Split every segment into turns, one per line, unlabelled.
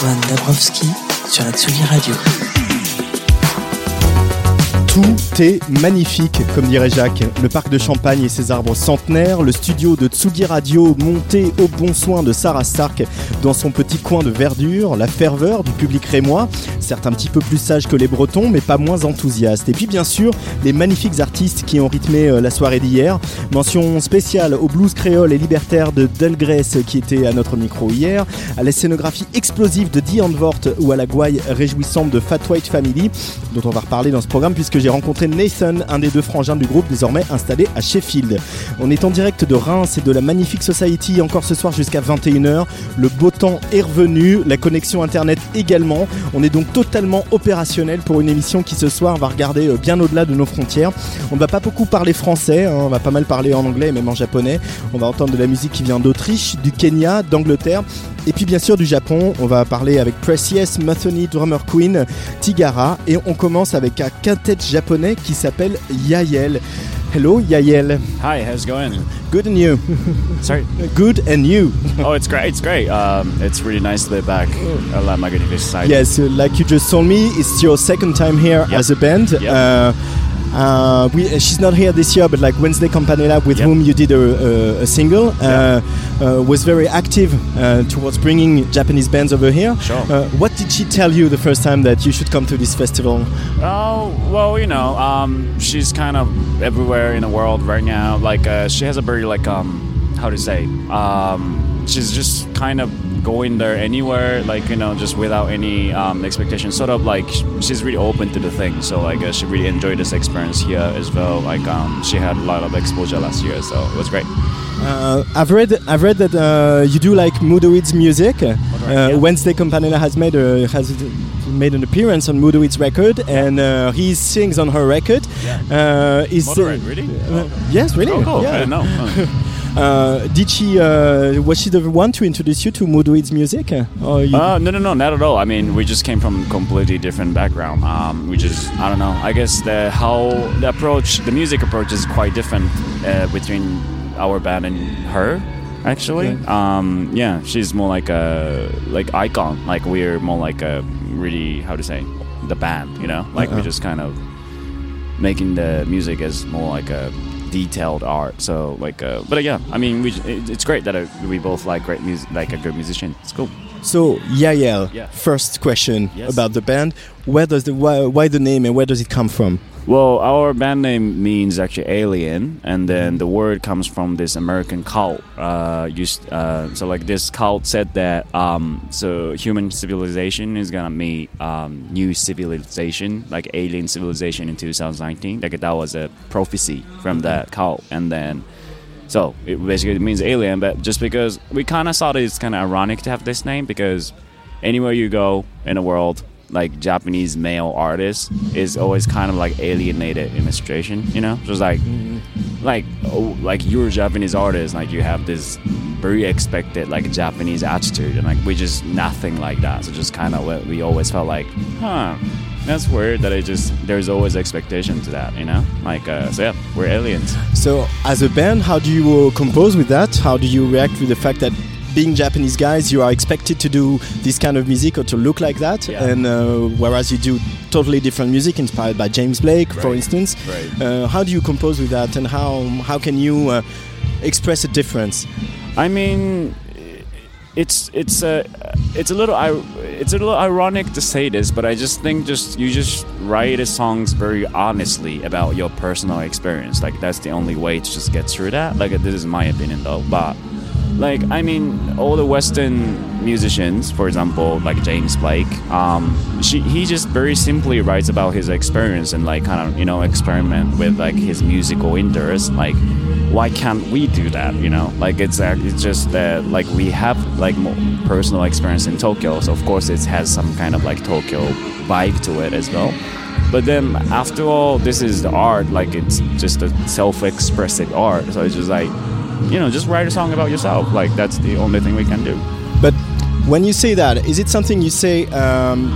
Dabrowski sur la Tsugi Radio.
Tout est magnifique, comme dirait Jacques. Le parc de Champagne et ses arbres centenaires, le studio de Tsugi Radio monté au bon soin de Sarah Stark dans son petit coin de verdure, la ferveur du public rémois, certes un petit peu plus sage que les Bretons, mais pas moins enthousiaste. Et puis bien sûr, les magnifiques artistes qui ont rythmé euh, la soirée d'hier. Mention spéciale au blues créole et libertaire de Delgrès qui était à notre micro hier, à la scénographie explosive de Diane Vort ou à la gouaille réjouissante de Fat White Family, dont on va reparler dans ce programme puisque j'ai rencontré Nathan, un des deux frangins du groupe désormais installé à Sheffield. On est en direct de Reims et de la Magnifique Society encore ce soir jusqu'à 21h. Le beau temps est revenu, la connexion internet également. On est donc totalement opérationnel pour une émission qui ce soir va regarder euh, bien au-delà de nos frontières. On ne va pas beaucoup parler français, hein, on va pas mal parler en anglais et même en japonais. On va entendre de la musique qui vient d'Autriche, du Kenya, d'Angleterre et puis bien sûr du Japon. On va parler avec Precious, Mathony, Drummer Queen, Tigara et on commence avec un quintet japonais qui s'appelle Yael. Hello Yahyel.
Hi, how's it going?
Good and you?
Sorry.
Good and you?
Oh, it's great. It's great. Um, it's really nice to be back at La Magnifique Society.
Yes, uh, like you just told me, it's your second time here
Yep.
as a band.
Yep.
Uh, uh, we, uh, she's not here this year, but like Wednesday Campanella, with
Yep.
whom you did a, a, a single, uh, uh, was very active uh, towards bringing Japanese bands over here.
Sure.
Uh, what did she tell you the first time that you should come to this festival?
Oh, well, you know, um, she's kind of everywhere in the world right now. Like, uh, she has a very, like, um, how to say, um, she's just kind of going there anywhere, like, you know, just without any um, expectation. Sort of like, she's really open to the thing. So, like, uh, she really enjoyed this experience here as well. Like, um, she had a lot of exposure last year, so it was great.
Uh, I've read I've read that uh, you do like Moodoid's music. Uh,
yeah.
Wednesday Campanella has made a has made an appearance on Moodoid's record, and uh, he sings on her record. Uh, is
Moderate, really?
uh, yes, really.
Oh, cool.
Yeah.
I didn't know. Oh.
Uh, did she? Uh, was she the one to introduce you to Moodoid's music? Or
Uh, no, no, no, not at all. I mean, we just came from completely different background. Um, we just, I don't know. I guess the how the approach, the music approach is quite different uh, between our band and her. Actually,
Okay.
um, yeah, she's more like a like icon. Like we're more like a really how to say the band. You know, like
Uh-uh.
we're just kind of making the music as more like a detailed art. So like, uh, but uh, yeah, I mean, we, it, it's great that uh, we both like great music, like a good musician. It's cool.
so Yahyel,
Yeah.
first question
Yes.
about the band. Where does the why, why the name and where does it come from?
Well, our band name means actually alien, and then the word comes from this American cult. Uh, used, uh, so like this cult said that um, so human civilization is gonna meet um, new civilization, like alien civilization in 2019. Like that was a prophecy from that cult, and then so it basically means alien. But just because we kind of thought it's kind of ironic to have this name because anywhere you go in the world, like Japanese male artists is always kind of like alienated situation, you know? Just like, like, oh, like you're a Japanese artist, like you have this very expected like Japanese attitude, and like we just nothing like that. So just kind of what we always felt like, huh. That's weird that I just there's always expectation to that, you know. Like, uh, so yeah, we're aliens.
So, as a band, how do you compose with that? How do you react with the fact that being Japanese guys, you are expected to do this kind of music or to look like that,
Yeah.
and uh, whereas you do totally different music inspired by James Blake, for instance.
Right.
Uh, how do you compose with that, and how how can you uh, express a difference?
I mean, it's it's a it's a little I it's a little ironic to say this, but I just think just you just write songs very honestly about your personal experience. Like that's the only way to just get through that. Like this is my opinion though, but like I mean, all the Western musicians, for example, like James Blake, um, she, he just very simply writes about his experience and like kind of you know experiment with like his musical interest. Like, why can't we do that? You know, like it's uh, it's just that like we have like more personal experience in Tokyo, so of course it has some kind of like Tokyo vibe to it as well. But then after all, this is the art. Like it's just a self-expressive art. So it's just like you know, just write a song about yourself. Like that's the only thing we can do.
But when you say that, is it something you say um,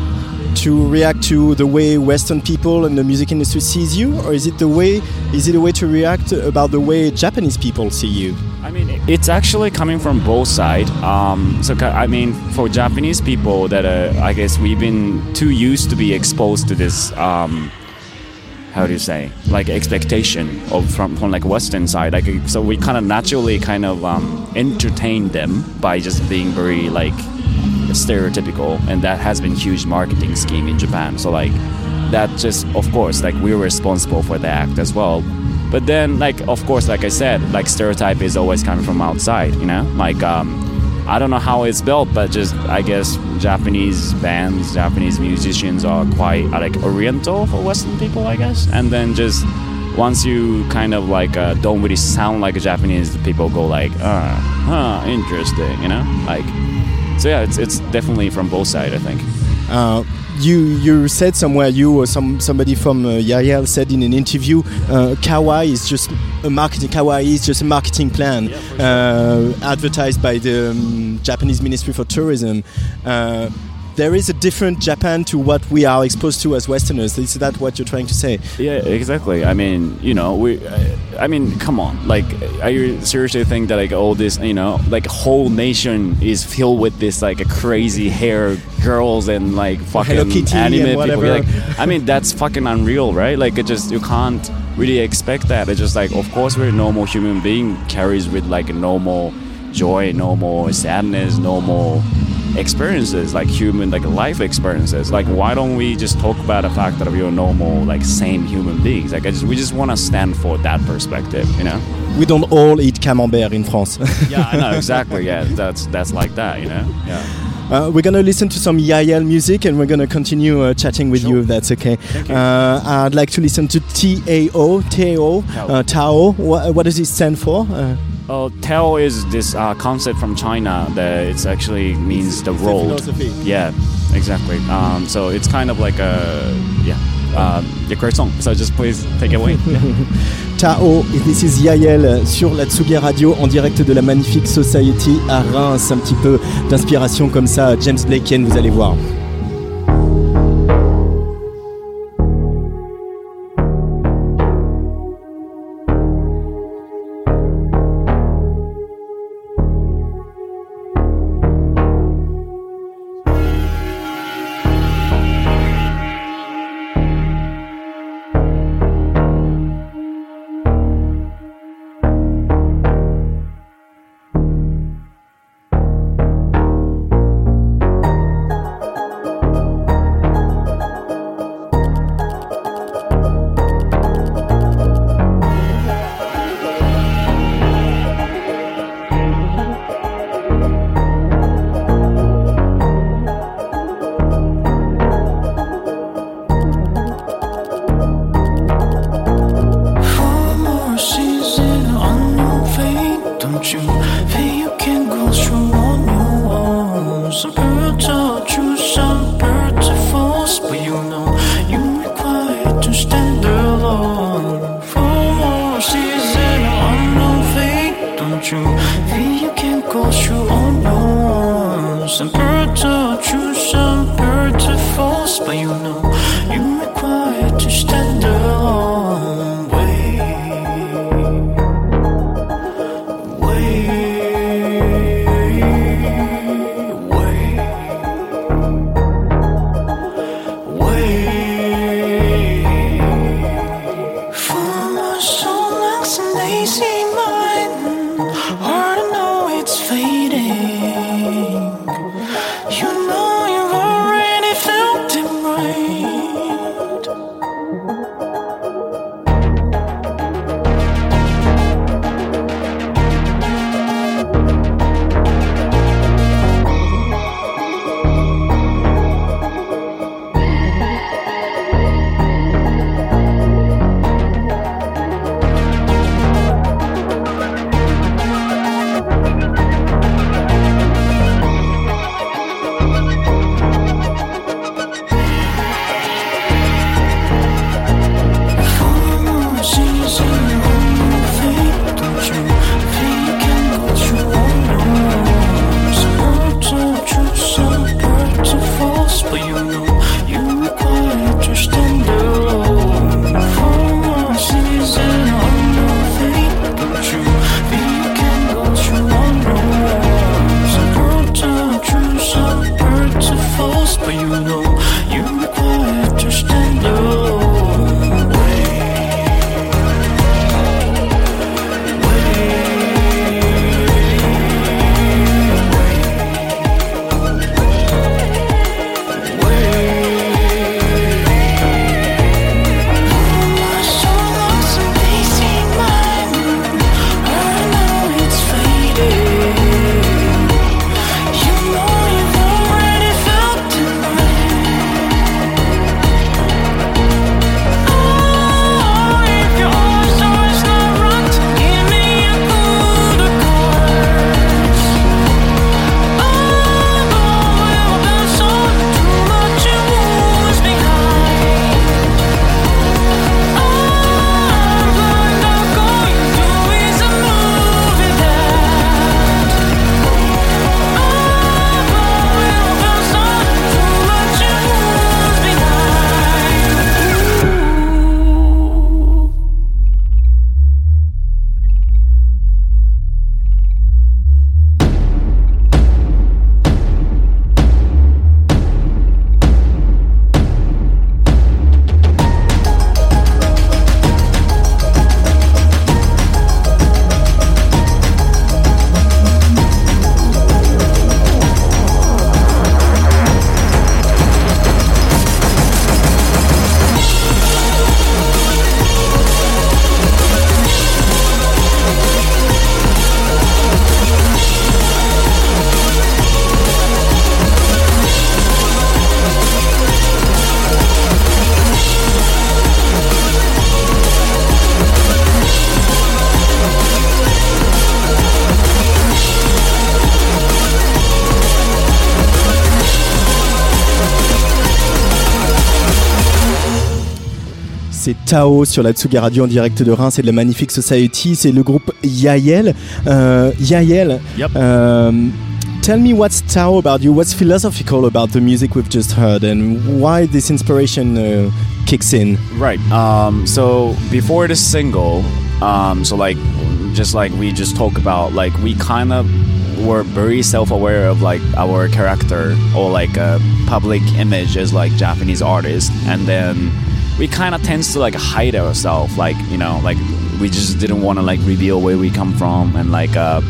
to react to the way Western people and the music industry sees you, or is it the way is it a way to react about the way Japanese people see you?
I mean, it's actually coming from both sides. Um, so I mean, for Japanese people, that uh, I guess we've been too used to be exposed to this. Um, how do you say like expectation of from, from like western side like so we kind of naturally kind of um, entertain them by just being very like stereotypical and that has been huge marketing scheme in japan. So like that just of course like we're responsible for the act as well. But then like of course like i said like stereotype is always coming from outside you know? Like um, I don't know how it's built, but just I guess Japanese bands, Japanese musicians are quite uh, like oriental for Western people, I guess. And then just once you kind of like uh, don't really sound like a Japanese, people go like, uh, huh, interesting, you know, like. So yeah, it's it's definitely from both sides, I think.
Uh, you you said somewhere you or some somebody from uh, Yahyel said in an interview, uh, kawaii is just a marketing kawaii is just a marketing plan
Yeah, for
uh, advertised by the um, Japanese Ministry for Tourism. There is a different Japan to what we are exposed to as Westerners. Is that what you're trying to say?
Yeah, exactly. I mean, you know, we. I mean, come on. Like, are you seriously think that like all this, you know, like whole nation is filled with this like crazy hair girls and like fucking
Hello Kitty and
anime people?
whatever.
Like, I mean, that's fucking unreal, right? Like, it just you can't really expect that. It's just like, of course, we're a normal human being carries with like normal joy, normal sadness, normal experiences like human like life experiences. Like why don't we just talk about the fact that we're normal like same human beings? Like I just we just want to stand for that perspective you know?
We don't all eat camembert in France.
yeah i know exactly. Yeah that's that's like that you know? Yeah.
Uh, we're gonna listen to some Yahyel music and we're gonna continue uh, chatting with you if that's okay. Uh, I'd like to listen to TAO, TAO, uh, Tao. What, what does it stand for? Uh,
oh tao is this uh, concept from china that it's actually means the road
philosophy.
yeah exactly um, so it's kind of like a yeah um, a great song so just please take it away.
Tao, this is Yael sur la Tsugi Radio en direct de la Magnifique Society à Reims. Un petit peu d'inspiration comme ça, James Blaken, vous allez voir. Tao sur la Tsugi Radio en direct de Reims et de la Magnifique Society. C'est le groupe Yahyel. Euh, Yahyel,
Yep.
um, tell me what's Tao about you? What's philosophical about the music we've just heard and why this inspiration uh, kicks in?
Right. Um, so before the single, um, so like, just like we just talk about, like we kind of were very self-aware of like our character or like a public image as like Japanese artists, and then we kind of tends to like hide ourselves, like you know, like we just didn't want to like reveal where we come from and like. Uh,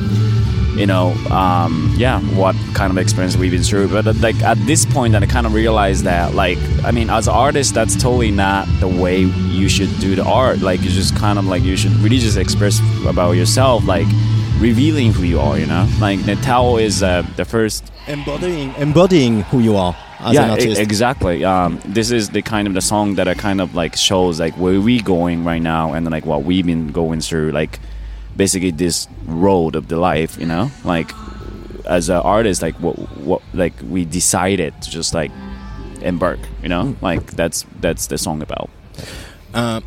you know, um, yeah, what kind of experience we've been through. But uh, like at this point, I kind of realized that, like, I mean, as artists, that's totally not the way you should do the art. Like, you just kind of like you should really just express about yourself, like revealing who you are. You know, like Tao is uh, the first
Embodying, embodying who you are as
yeah,
an
e- exactly. Um, this is the kind of the song that I kind of like shows like where we going right now and like what we've been going through, like basically this road of the life, you know, like as an artist, like what what like we decided to just like embark, you know, like that's that's the song about.
Uh,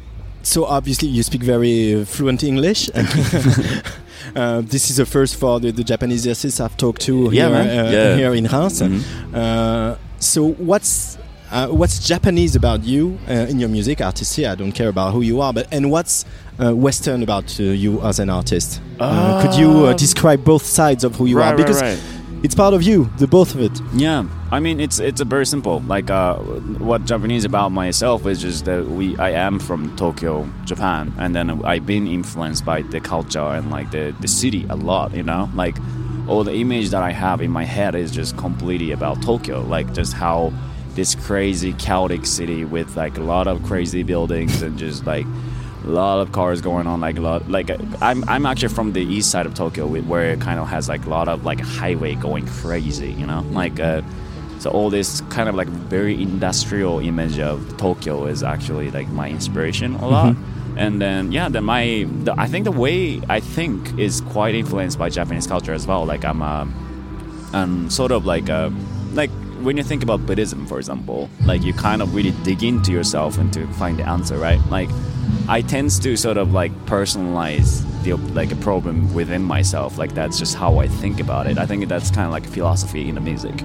so obviously you speak very uh, fluent English. uh, this is the first for the, the Japanese artists I've talked to
Yeah,
here,
man.
uh,
Yeah.
here in Reims.
Mhm.
Uh, so what's uh, what's Japanese about you uh, in your music, artistry? I don't care about who you are, but and what's uh, Western about uh, you as an artist? Uh, could you uh,
Um,
describe both sides of who you
right,
are?
right,
Because
right.
it's part of you, the both of it.
Yeah, I mean it's it's a very simple. Like uh, what Japanese about myself is just that we I am from Tokyo, Japan, and then I've been influenced by the culture and like the the city a lot. You know, like all the image that I have in my head is just completely about Tokyo. Like just how this crazy chaotic city with like a lot of crazy buildings and just like a lot of cars going on like a lot like i'm, I'm actually from the east side of tokyo where it kind of has like a lot of like highway going crazy you know like uh, so all this kind of like very industrial image of tokyo is actually like my inspiration a lot and then yeah then my the, i think the way i think is quite influenced by japanese culture as well like i'm um and sort of like uh, like when you think about Buddhism, for example, like you kind of really dig into yourself and to find the answer, right? Like I tend to sort of like personalize the like a problem within myself. Like that's just how I think about it. I think that's kind of like a philosophy in the music.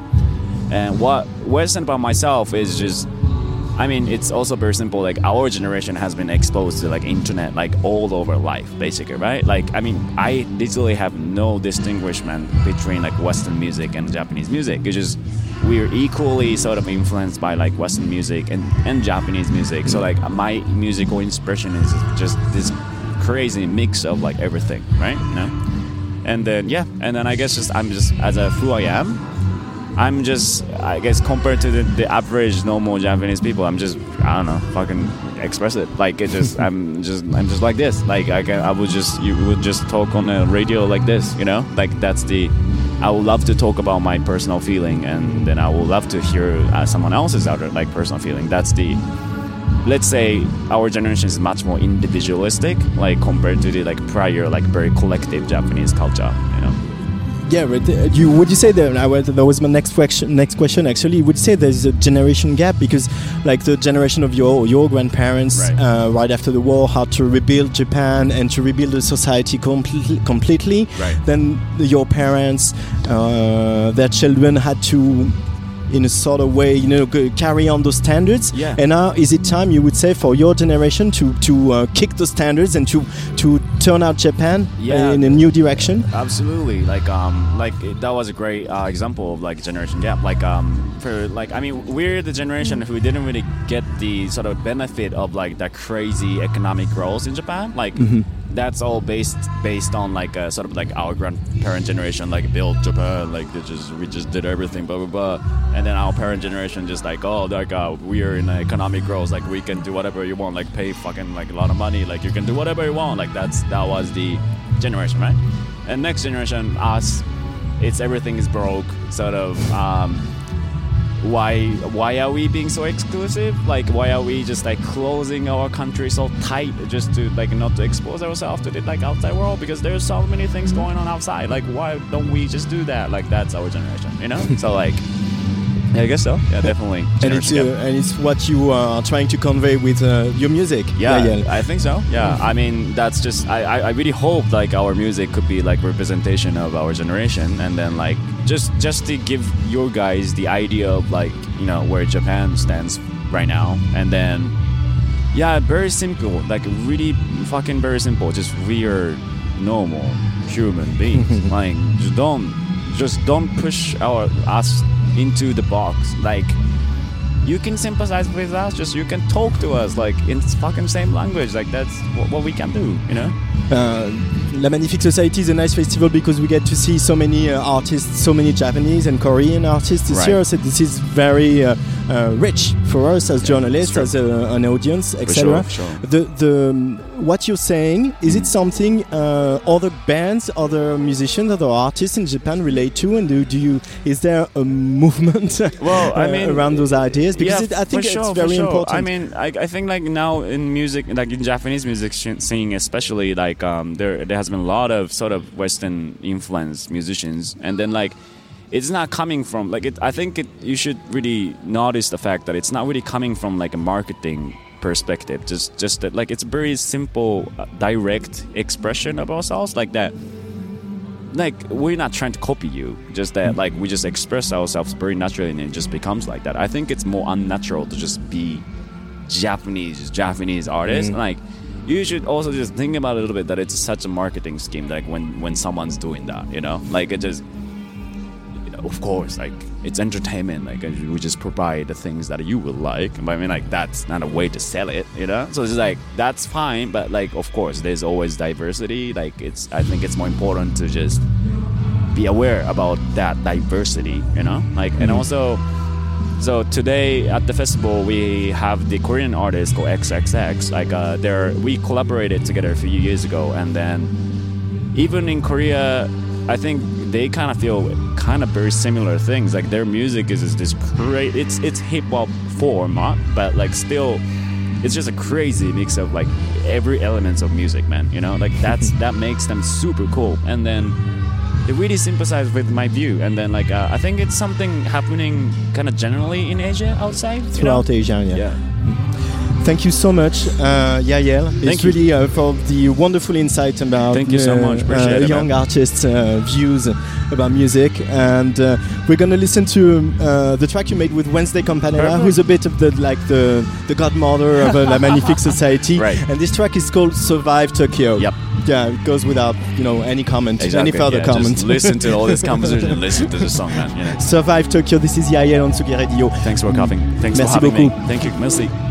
And what Western about myself is just I mean, it's also very simple. Like our generation has been exposed to like internet like all over life, basically, right? Like, I mean, I literally have no distinguishment between like Western music and Japanese music. It's just we're equally sort of influenced by like Western music and, and Japanese music. So like my musical inspiration is just this crazy mix of like everything, right? You know? And then yeah, and then I guess just I'm just as a who I am, I'm just, I guess, compared to the, the average normal Japanese people, I'm just, I don't know, fucking express it. Like it just, I'm just, I'm just like this. Like I can, I would just, you would just talk on the radio like this, you know. Like that's the, I would love to talk about my personal feeling, and then I would love to hear uh, someone else's other like personal feeling. That's the, let's say our generation is much more individualistic, like compared to the like prior, like very collective Japanese culture.
Yeah, but uh, you would you say that I was, that was my next question. Next question, actually, would you say there's a generation gap because, like the generation of your your grandparents,
Right.
uh, right after the war, had to rebuild Japan and to rebuild the society completely. Completely.
Right.
Then your parents, uh, their children had to. In a sort of way, you know, carry on those standards.
Yeah.
And now, is it time you would say for your generation to to uh, kick those standards and to to turn out Japan
Yeah.
in a new direction?
Absolutely, like um, like that was a great uh, example of like generation gap. Like um, for like I mean, we're the generation who didn't really get the sort of benefit of like that crazy economic growth in Japan. Like that's all based based on like uh, sort of like our grandparent generation, like built Japan, like they just we just did everything, blah blah blah, and then our parent generation just like oh like uh, we are in economic growth, like we can do whatever you want, like pay fucking like a lot of money, like you can do whatever you want, like that's that was the generation, right? And next generation, us, it's everything is broke. Sort of, um, why why are we being so exclusive? Like, why are we just like closing our country so tight just to like not to expose ourselves to the like outside world? Because there's so many things going on outside. Like, why don't we just do that? Like, that's our generation, you know? so like. Yeah, I guess so. Yeah, definitely.
And it's, uh, and it's what you are trying to convey with uh, your music.
yeah. I think so. Yeah, I mean that's just I, I, I really hope like our music could be like representation of our generation, and then like just just to give your guys the idea of like you know where Japan stands right now, and then yeah, very simple, like really fucking very simple. Just we are normal human beings. like just don't just don't push our us into the box. Like you can sympathize with us. Just you can talk to us like in fucking same language. Like that's what, what we can do. You know.
Uh, La Magnifique Society is a nice festival because we get to see so many uh, artists, so many Japanese and Korean artists this
Right.
year. So this is very uh, rich for us as journalists, as a, an audience, etc.
sure, sure.
The the what you're saying is it something uh, other bands, other musicians, other artists in Japan relate to, and do, do you is there a movement
Well, I mean,
around those ideas? Because
yeah,
it, I think
for
it's
sure,
very
sure.
important.
I mean, I, I think like now in music, like in Japanese music scene, especially like um, there there has been a lot of sort of Western influenced musicians, and then like it's not coming from like it. I think it, you should really notice the fact that it's not really coming from like a marketing perspective. Just just that like it's very simple, uh, direct expression of ourselves, like that like we're not trying to copy you just that like we just express ourselves very naturally and it just becomes like that i think it's more unnatural to just be japanese japanese artist like you should also just think about it a little bit that it's such a marketing scheme like when when someone's doing that you know? Like it just you know, of course like it's entertainment like we just provide the things that you will like but i mean like that's not a way to sell it you know? So it's like that's fine but like of course there's always diversity like it's i think it's more important to just be aware about that diversity you know? Like and mm-hmm. also so today at the festival we have the Korean artist called XXX. Like uh, they're we collaborated together a few years ago, and then even in Korea, I think they kind of feel kind of very similar things. Like their music is, is this great. It's it's hip hop format, but like still, it's just a crazy mix of like every elements of music, man. You know, like that's that makes them super cool. And then they really sympathize with my view and then like uh, i think it's something happening kind of generally in asia outside you know?
throughout Asia, yeah.
yeah
Thank you so much, uh, Yahyel. It's
Thank you.
really uh, for the wonderful insight about
Thank you so much. Appreciate
uh, young artists' uh, views about music. And uh, we're gonna listen to uh, the track you made with Wednesday Campanella, who's a bit of the like the the godmother of uh, La Magnifique Society.
Right.
And this track is called "Survive Tokyo."
Yep.
Yeah, it goes without you know any comment, any further
yeah,
comment.
just listen to all this conversation and listen to the song man you know.
Survive Tokyo. This is Yahyel on Tsugi Radio.
thanks for coming thanks
Merci
for having
beaucoup.
me thank you merci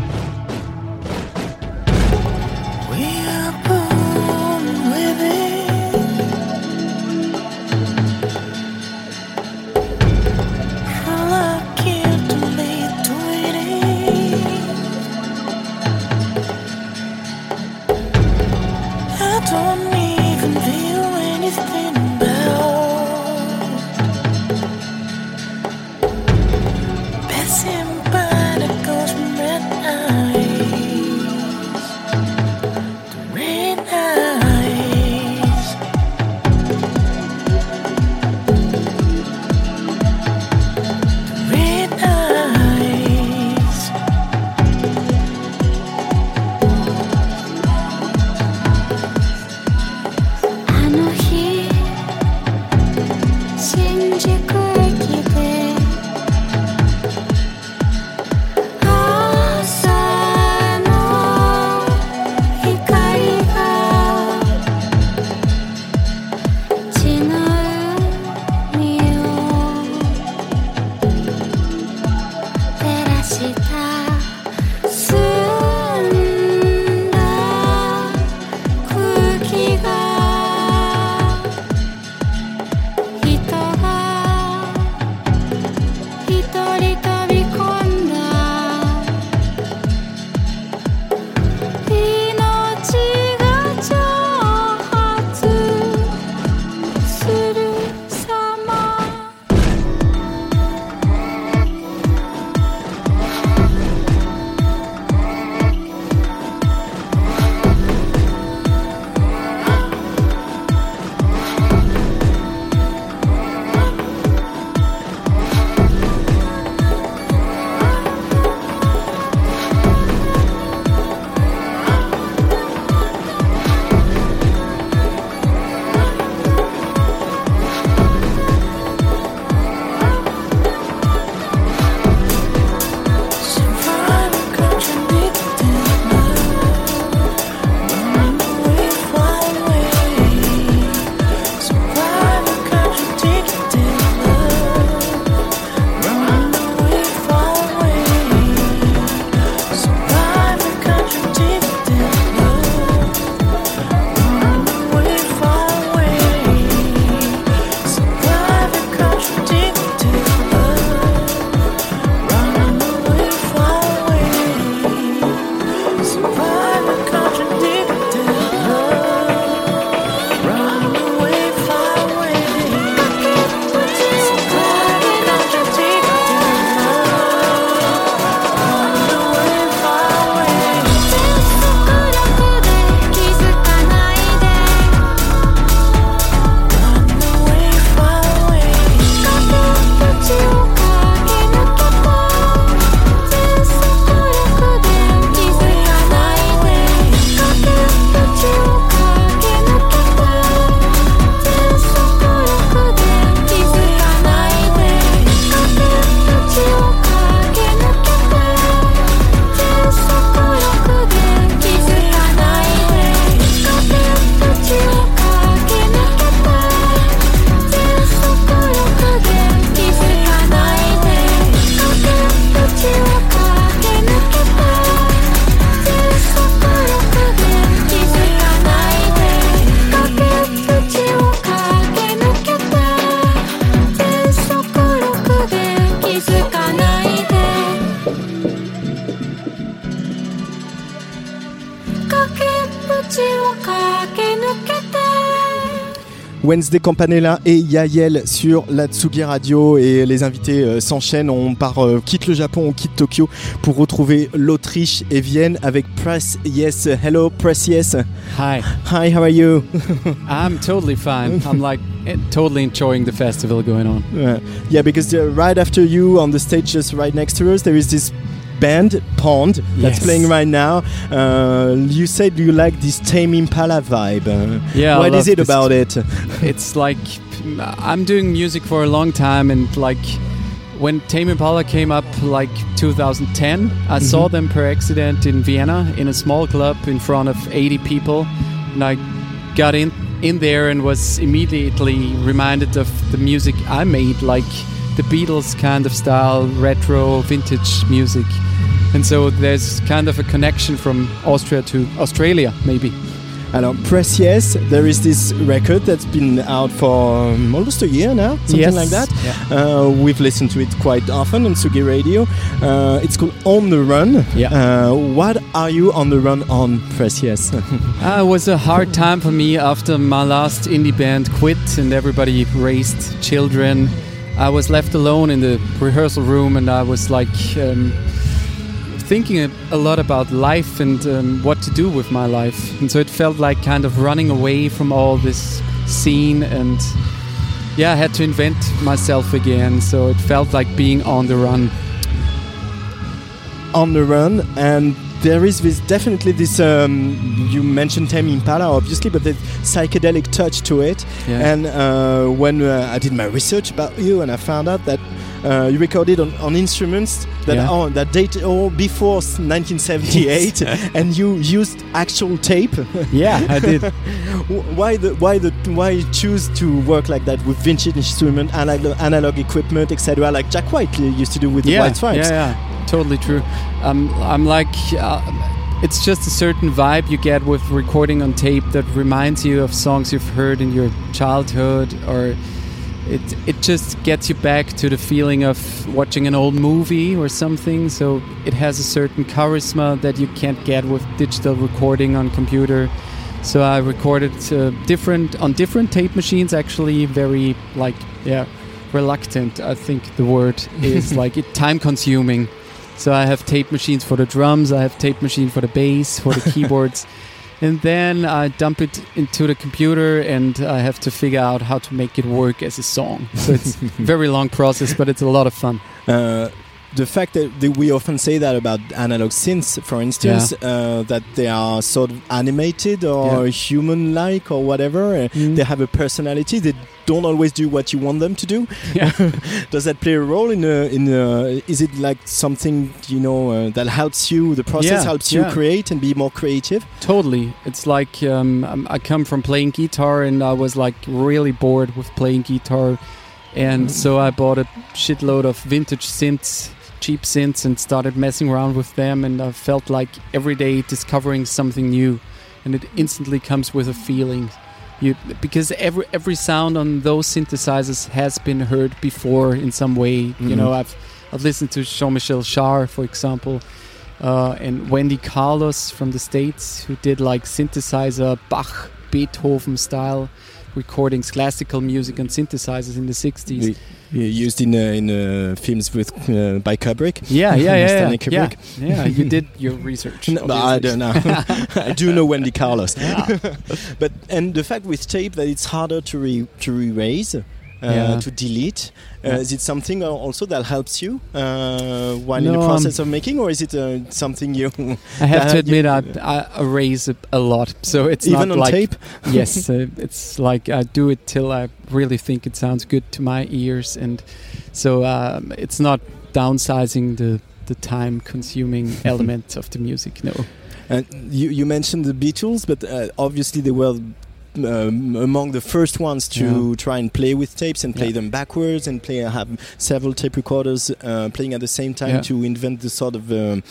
Wednesday Campanella et Yael sur la Tsugi Radio et les invités euh, s'enchaînent. On part, euh, quitte le Japon, on quitte Tokyo pour retrouver l'Autriche et Vienne avec Press Yes. Hello, Press Yes.
Hi,
Hi, how are you?
I'm totally fine. I'm like eh, totally enjoying the festival going on.
Yeah, because uh, right after you on the stage, just right next to us, there is this band Pond that's
Yes.
playing right now. Uh, you said you like this Tame Impala vibe. Uh,
Yeah,
what is it about it?
It's like I'm doing music for a long time, and like when Tame Impala came up, like 2010, I saw them per accident in Vienna in a small club in front of 80 people, and I got in in there and was immediately reminded of the music I made, like the Beatles kind of style, retro, vintage music. And so there's kind of a connection from Austria to Australia, maybe.
Alors, Press Yes, there is this record that's been out for um, almost a year now, something
Yes.
like that.
Yeah.
Uh, we've listened to it quite often on Tsugi Radio. Uh, it's called On the Run.
Yeah.
Uh, what are you on the run on, Press Yes?
Uh, it was a hard time for me after my last indie band quit and everybody raised children. I was left alone in the rehearsal room and I was like um, thinking a, lot about life and um, what to do with my life. And so it felt like kind of running away from all this scene and yeah, I had to invent myself again. So it felt like being on the run.
on the run and there is this definitely this um, you mentioned Tame Impala obviously but the psychedelic touch to it
Yeah.
and uh, when uh, I did my research about you and I found out that uh, you recorded on, on instruments that
Yeah.
are that date all before 1978 and you used actual tape
yeah, I did.
Why the why the why choose to work like that with vintage instrument analog, analog equipment etc like Jack White used to do with the
yeah,
White Stripes
Yeah, yeah, totally true. Um, I'm like, uh, it's just a certain vibe you get with recording on tape that reminds you of songs you've heard in your childhood, or it it just gets you back to the feeling of watching an old movie or something. So it has a certain charisma that you can't get with digital recording on computer. So I recorded uh, different on different tape machines. Actually, very like yeah, reluctant. I think the word is like it time consuming. So I have tape machines for the drums. I have tape machine for the bass, for the keyboards, and then I dump it into the computer, and I have to figure out how to make it work as a song. So it's a very long process, but it's a lot of fun.
Uh, the fact that, that we often say that about analog synths, for instance, uh, that they are sort of animated or human-like or whatever, uh,
Mm.
they have a personality. They don't always do what you want them to do.
Yeah.
Does that play a role in? Uh, in uh, is it like something you know uh, that helps you? The process
Yeah,
helps you
yeah.
create and be more creative.
Totally. It's like um, um, I come from playing guitar and I was like really bored with playing guitar. And so I bought a shitload of vintage synths, cheap synths, and started messing around with them. And I felt like every day discovering something new. And it instantly comes with a feeling. You, because every every sound on those synthesizers has been heard before in some way. You
Mhm.
know, I've I've listened to Jean-Michel Jarre, for example, uh, and Wendy Carlos from the States, who did like synthesizer Bach, Beethoven style recordings, classical music and synthesizers in the 60s.
We- we used in uh, in uh, films with uh, by Kubrick.
Yeah, yeah, yeah, yeah.
Stanley
yeah.
Kubrick.
Yeah, you did your research.
No, I don't know. I do know Wendy Carlos.
Yeah.
But and the fact with tape that it's harder to re, to erase,
Yeah.
to delete, uh, is it something uh, also that helps you uh, while in
No,
the
um,
process of making, or is it uh, something you
I have to admit, I, I erase a, a lot. So it's
even on
like
tape?
yes, uh, it's like I do it till I really think it sounds good to my ears, and so um, it's not downsizing the the time-consuming element of the music. No.
And you, you mentioned the Beatles, but uh, obviously they were um, among the first ones to
Yeah.
try and play with tapes and play
Yeah.
them backwards and play have several tape recorders uh, playing at the same time
Yeah.
to invent the sort of um,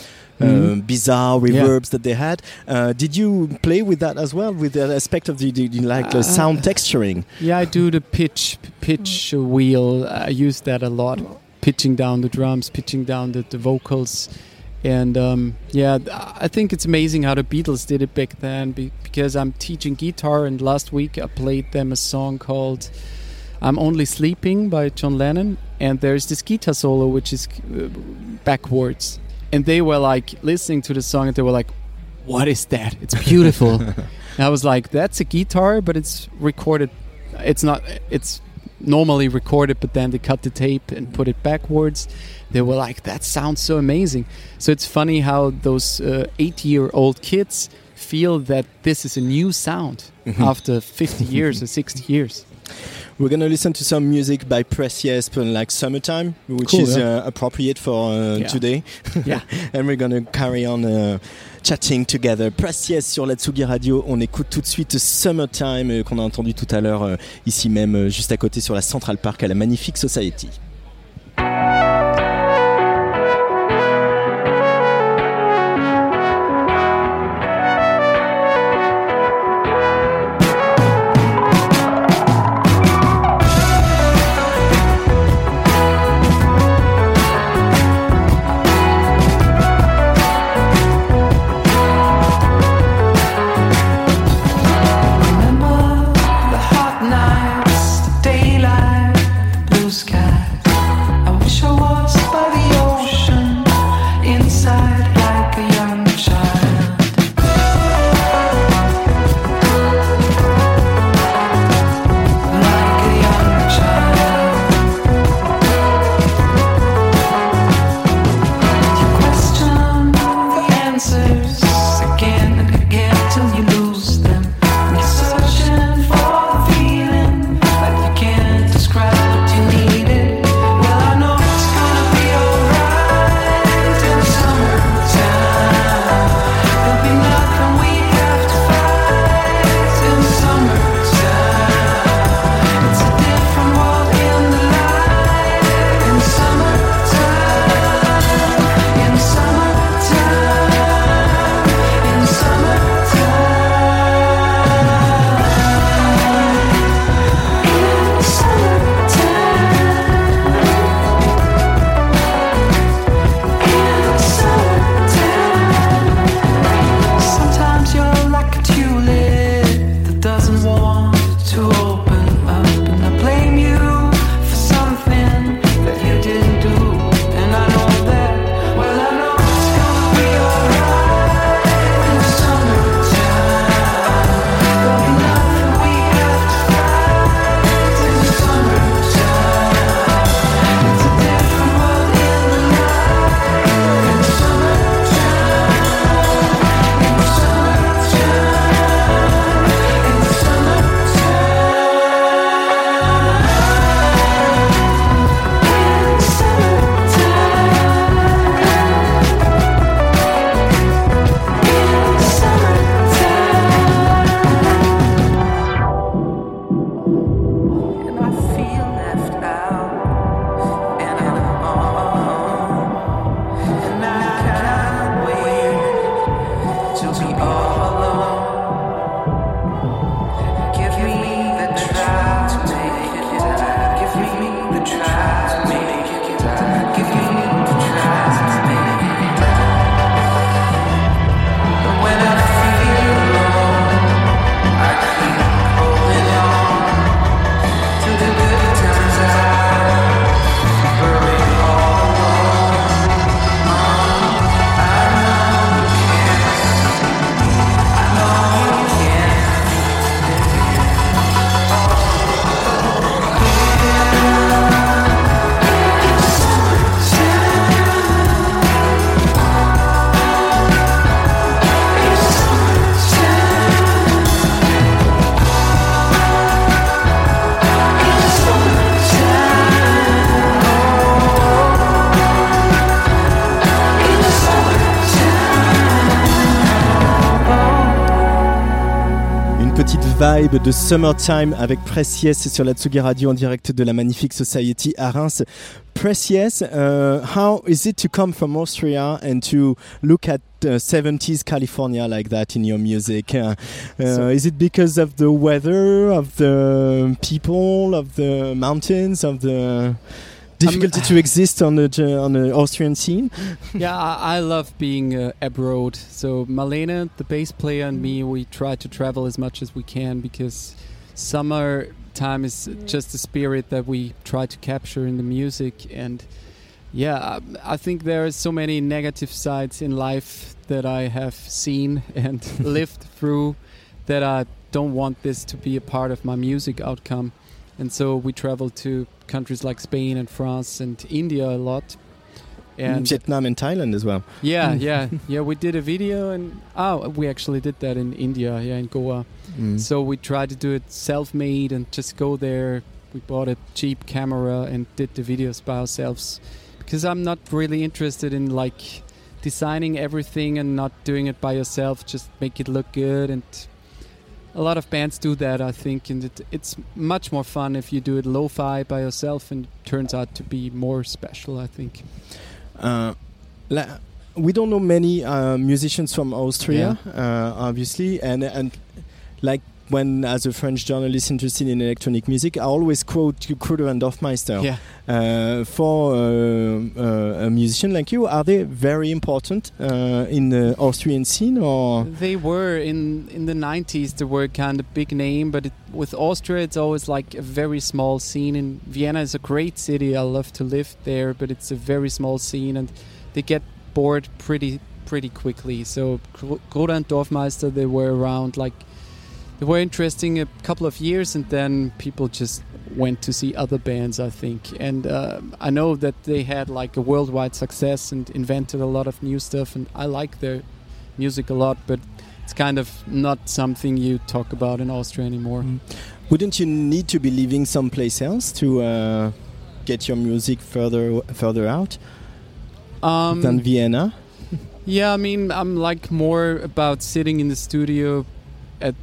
uh,
Mhm.
bizarre
Yeah.
reverbs that they had. Uh, did you play with that as well, with that aspect of the, the, the like the
Uh,
sound texturing?
Yeah, I do the pitch pitch wheel. I use that a lot, pitching down the drums, pitching down the, the vocals, And um, yeah, I think it's amazing how the Beatles did it back then be- because I'm teaching guitar, and last week I played them a song called I'm Only Sleeping by John Lennon, and there's this guitar solo which is uh, backwards. And they were like listening to the song and they were like, What is that? It's beautiful. and I was like, That's a guitar, but it's recorded. It's not, it's normally recorded, but then they cut the tape and put it backwards. They were like, That sounds so amazing. So it's funny how those uh, eight year old kids feel that this is a new sound after 50 years or 60 years.
We're gonna listen to some music by Precious, like Summertime, which
Cool,
is
yeah.
uh, appropriate for uh,
Yeah.
today.
Yeah.
and we're gonna carry on uh, chatting together. Precious sur la Tsugi Radio. On écoute tout de suite Summertime euh, qu'on a entendu tout à l'heure euh, ici même, euh, juste à côté sur la Central Park à la Magnifique Society. Vibe de Summertime avec Precious sur la Tsugi Radio en direct de la Magnifique Society à Reims. Precious, uh, how is it to come from Austria and to look at uh, 70s California like that in your music? Uh, uh,
So-
is it because of the weather, of the people, of the mountains, of the
difficulty to exist on the on the Austrian scene?
yeah, I, I love being uh, abroad. So Malena, the bass player, and me, we try to travel as much as we can because summer time is mm. just the spirit that we try to capture in the music. And yeah, I, I think there are so many negative sides in life that I have seen and lived through that I don't want this to be a part of my music outcome. And so we travel to countries like Spain and France and India a lot. And
Vietnam and Thailand as well.
yeah, yeah, yeah. We did a video, and oh, we actually did that in India, yeah, in Goa.
Mm.
So we tried to do it self-made and just go there. We bought a cheap camera and did the videos by ourselves, because I'm not really interested in like designing everything and not doing it by yourself. Just make it look good, and a lot of bands do that, I think, and it, it's much more fun if you do it lo-fi by yourself, and it turns out to be more special, I think.
Uh, la- we don't know many uh, musicians from Austria, uh, obviously, and and like when as a French journalist interested in electronic music, I always quote Kruder and Dorfmeister.
Yeah.
Uh, for uh, uh, a musician like you, are they very important uh, in the Austrian scene, or
They were in in the 90s. They were kind of big name, but it, with Austria, it's always like a very small scene. And Vienna is a great city. I love to live there, but it's a very small scene, and they get bored pretty pretty quickly. So Gro- and Dorfmeister, they were around like they were interesting a couple of years, and then people just went to see other bands. I think, and uh, I know that they had like a worldwide success and invented a lot of new stuff, and I like their music a lot, but it's kind of not something you talk about in Austria anymore.
Mm. wouldn't you need to be living someplace else to uh, get your music further further out
Um,
than Vienna?
yeah, I mean, I'm like more about sitting in the studio at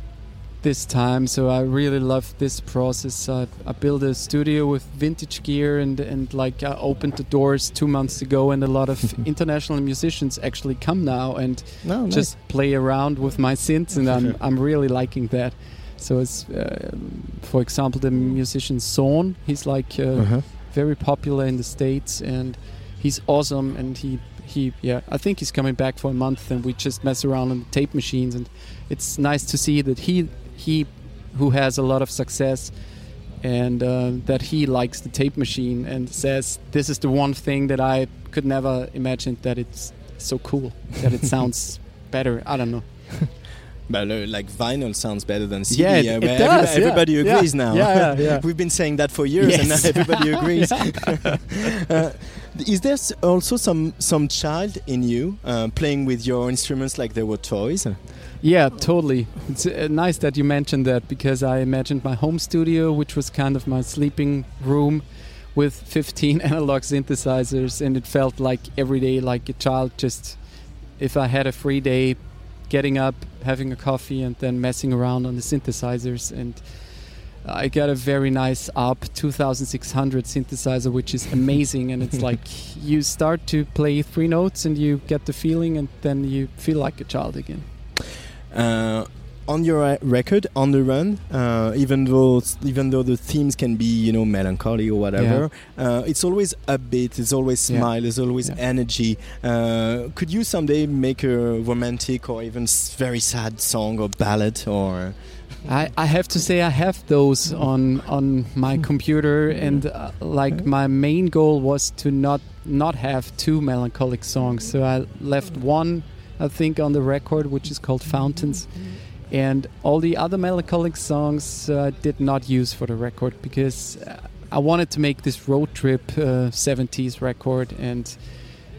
this time, so I really love this process. I, I built a studio with vintage gear, and and like I opened the doors two months ago, and a lot of international musicians actually come now and
No, nice.
just play around with my synths, and I'm I'm really liking that. So it's, uh, for example, the musician Sohn. He's like uh,
Uh-huh.
very popular in the states, and he's awesome. And he he yeah, I think he's coming back for a month, and we just mess around on the tape machines, and it's nice to see that he he who has a lot of success. And uh, that he likes the tape machine and says, "This is the one thing that I could never imagine that it's so cool that it sounds better." I don't know.
But uh, like vinyl sounds better than CD.
Yeah, it- it does,
everybody,
yeah.
everybody
Yeah.
agrees now.
Yeah, yeah, yeah.
We've been saying that for years, and now everybody agrees. uh, is there also some some child in you uh, playing with your instruments like they were toys?
Yeah, totally. It's uh, nice that you mentioned that because I imagined my home studio, which was kind of my sleeping room with 15 analog synthesizers, and it felt like every day like a child just, if I had a free day, getting up, having a coffee, and then messing around on the synthesizers. And I got a very nice ARP 2600 synthesizer, which is amazing. and it's like you start to play three notes and you get the feeling, and then you feel like a child again.
Uh, on your uh, record, on the run, uh, even though even though the themes can be you know melancholy or whatever, uh, it's always upbeat. It's always
Yeah.
smile. There's always
Yeah.
energy. Uh, could you someday make a romantic or even very sad song or ballad or?
I, I have to say I have those on on my computer and uh, like my main goal was to not not have two melancholic songs so I left one I think on the record which is called Fountains and all the other melancholic songs uh, I did not use for the record because uh, I wanted to make this road trip uh, 70s record and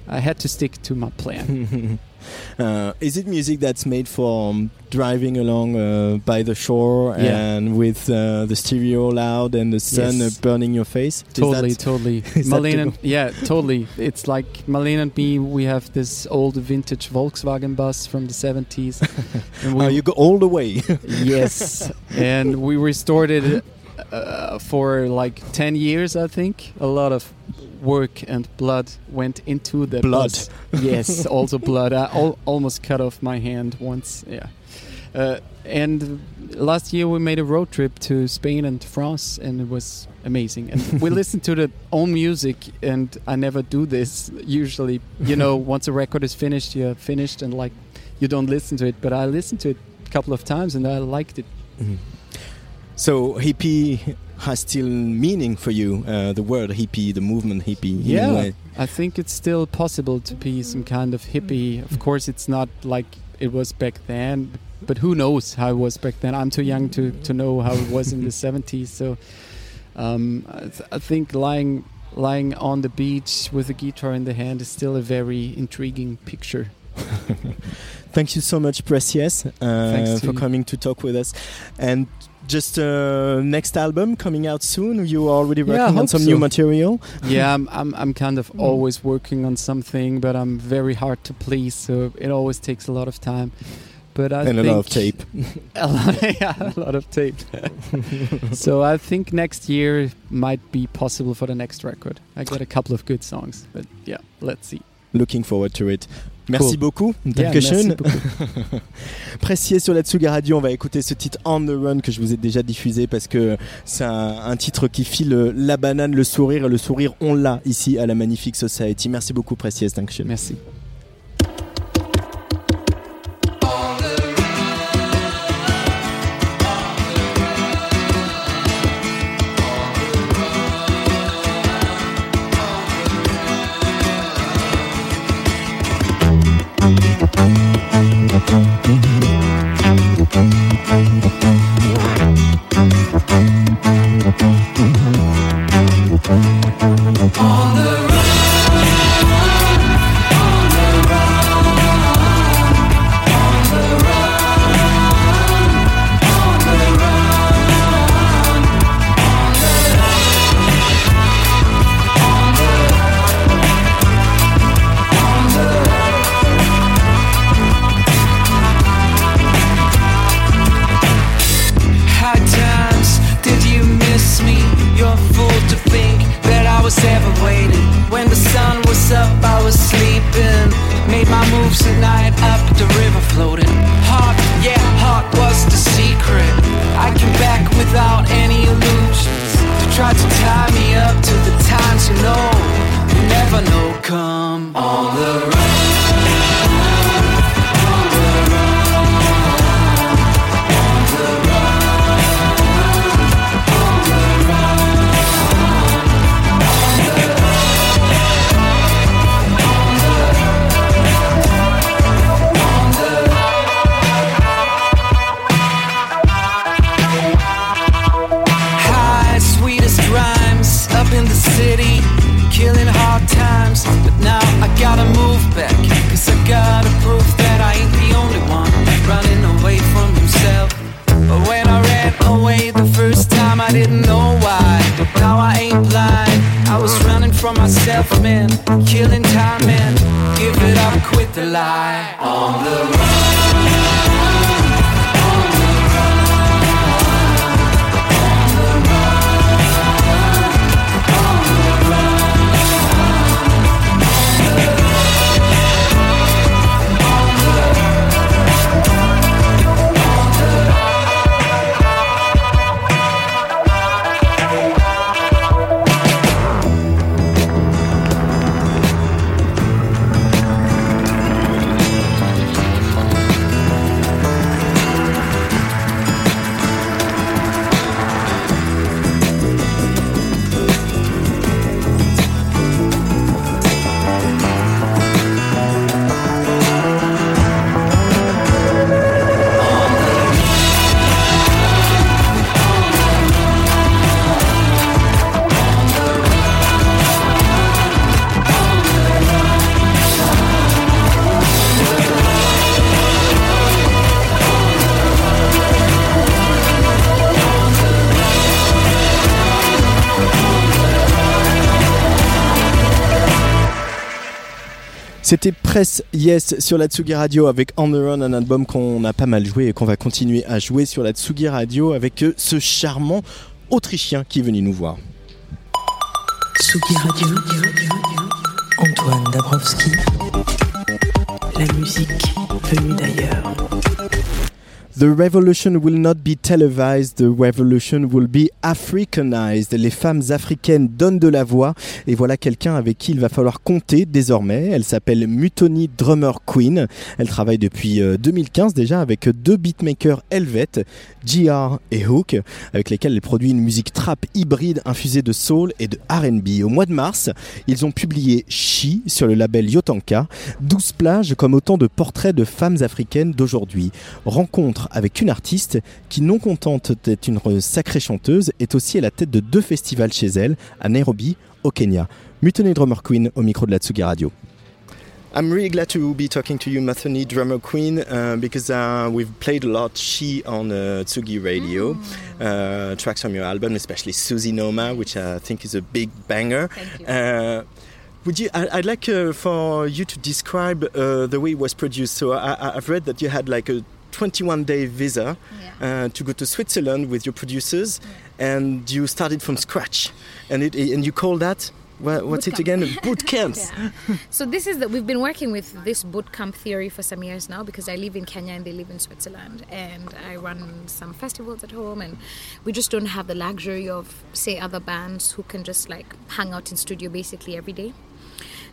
I had to stick to my plan.
uh, is it music that's made for um, driving along uh, by the shore
Yeah.
and with uh, the stereo loud and the sun
Yes.
uh, burning your face?
Totally,
that-
totally. Marlene, and, yeah, totally. It's like Marlene and me. We have this old vintage Volkswagen bus from the seventies. and
Oh, you go all the way.
yes, and we restored it uh, for like ten years. I think a lot of work and blood went into the
Blood.
Yes, also blood. I al- almost cut off my hand once. Yeah. Uh, and last year we made a road trip to Spain and France, and it was amazing. And we listened to the own music, and I never do this usually. You know, once a record is finished, you're finished, and like you don't listen to it. But I listened to it a couple of times, and I liked it.
So hippie has still meaning for you. Uh, the word hippie, the movement hippie.
Yeah. I think it's still possible to be some kind of hippie. Of course, it's not like it was back then, but who knows how it was back then? I'm too young to, to know how it was in the 70s. So um, I, th- I think lying lying on the beach with a guitar in the hand is still a very intriguing picture.
Thank you so much, Precious, uh, for
you.
coming to talk with us. And just uh, next album coming out soon. You are already
Yeah,
working on some
so.
new material.
yeah, I'm, I'm I'm kind of always working on something, but I'm very hard to please, so it always takes a lot of time. But I
and a lot of tape.
a lot, yeah, a lot of tape. so I think next year might be possible for the next record. I got a couple of good songs, but yeah, let's see.
Looking forward to it. Merci beaucoup.
Yeah, merci beaucoup.
Sur la Tsuga Radio, on va écouter ce titre On the Run que je vous ai déjà diffusé parce que c'est un, un titre qui file la banane, le sourire et le sourire on l'a ici à la Magnifique Society. Merci beaucoup Précieux, Dankeschön.
Merci.
High back, cause I gotta prove that I ain't the only one running away from himself. But when I ran away the first time, I didn't know why. But Now I ain't blind, I was running from myself, man. Killing time, man. Give it up, quit the lie. On the run.
C'était Press Yes sur la Tsugi Radio avec On the Run, un album qu'on a pas mal joué et qu'on va continuer à jouer sur la Tsugi Radio avec ce charmant Autrichien qui est venu nous voir.
Tsugi Radio, Antoine Dabrowski, la musique venue d'ailleurs.
The revolution will not be televised, the revolution will be Africanized. Les femmes africaines donnent de la voix et voilà quelqu'un avec qui il va falloir compter désormais. Elle s'appelle Mutoni Drummer Queen. Elle travaille depuis euh, 2015 déjà avec deux beatmakers helvètes, GR et Hook, avec lesquels elle produit une musique trap hybride infusée de soul et de R&B. Au mois de mars, ils ont publié She sur le label Yotanka, 12 plages comme autant de portraits de femmes africaines d'aujourd'hui. Rencontre avec une artiste qui, non contente d'être une sacrée chanteuse, est aussi à la tête de deux festivals chez elle, à Nairobi, au Kenya. Mutoni Drummer Queen au micro de la Tsugi Radio. I'm really glad to be talking to you, Mathony Drummer Queen, uh, because uh, we've played a lot She on uh, Tsugi Radio, uh, tracks from your album, especially Susie Noma, which I think is a big banger.
Thank you.
Uh, would you? I, I'd like uh, for you to describe uh, the way it was produced. So I, I- I've read that you had like a 21 day visa
Yeah.
uh, to go to Switzerland with your producers, and you started from scratch, and it and you call that. What, what's it
Bootcamp.
again? Boot camps.
Yeah. so this is that we've been working with this boot camp theory for some years now because I live in Kenya and they live in Switzerland and I run some festivals at home and we just don't have the luxury of say other bands who can just like hang out in studio basically every day.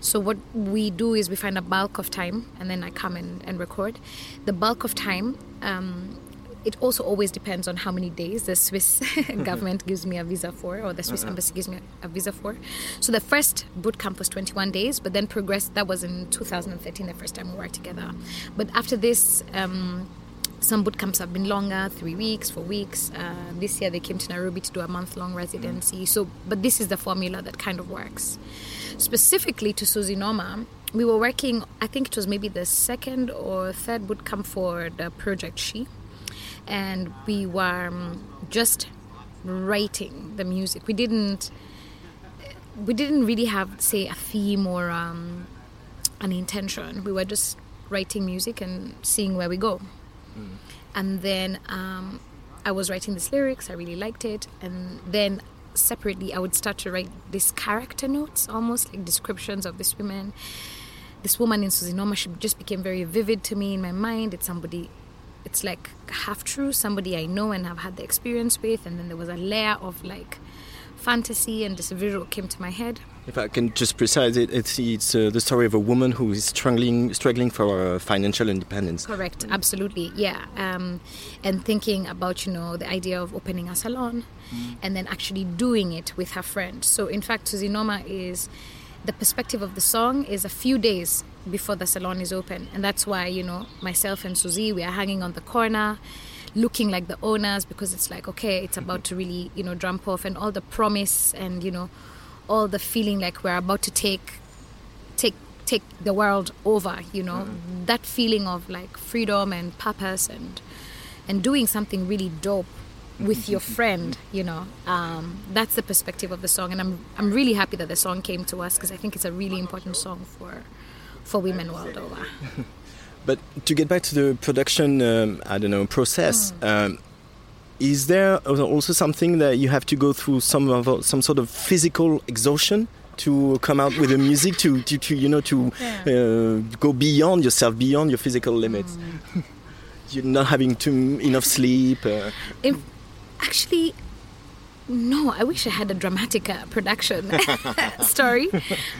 So what we do is we find a bulk of time and then I come and, and record. The bulk of time um, it also always depends on how many days the Swiss government gives me a visa for, or the Swiss embassy gives me a visa for. So the first boot camp was 21 days, but then progressed. That was in 2013, the first time we worked together. But after this, um, some boot camps have been longer, three weeks, four weeks. Uh, this year they came to Nairobi to do a month-long residency. So, but this is the formula that kind of works. Specifically to Suzie Noma, we were working. I think it was maybe the second or third boot camp for the project She and we were um, just writing the music. We didn't we didn't really have say a theme or um, an intention. We were just writing music and seeing where we go. And then um, I was writing these lyrics. I really liked it, and then separately I would start to write these character notes, almost like descriptions of this woman. This woman in Suzie Noma, she just became very vivid to me in my mind. It's somebody it's like half true, somebody I know and have had the experience with, and then there was a layer of like fantasy and this visual came to my head.
If I can just precise it, it's, it's uh, the story of a woman who is struggling, struggling for uh, financial independence.
Correct, absolutely, yeah. Um, and thinking about you know the idea of opening a salon, and then actually doing it with her friend. So in fact, Suzie Noma is the perspective of the song is a few days before the salon is open, and that's why you know myself and Suzy we are hanging on the corner. Looking like the owners because it's like okay, it's about to really you know jump off, and all the promise and you know all the feeling like we're about to take take take the world over you know? That feeling of like freedom and purpose and and doing something really dope with your friend you know? Um, that's the perspective of the song and i'm i'm really happy that the song came to us because i think it's a really important song for for women world over.
But to get back to the production, um, I don't know, process, um, is there also something that you have to go through some of, some sort of physical exhaustion to come out with the music to, to, to you know to uh, go beyond yourself, beyond your physical limits? You're not having too enough sleep. Uh,
If, actually, no, I wish I had a dramatic uh, production story.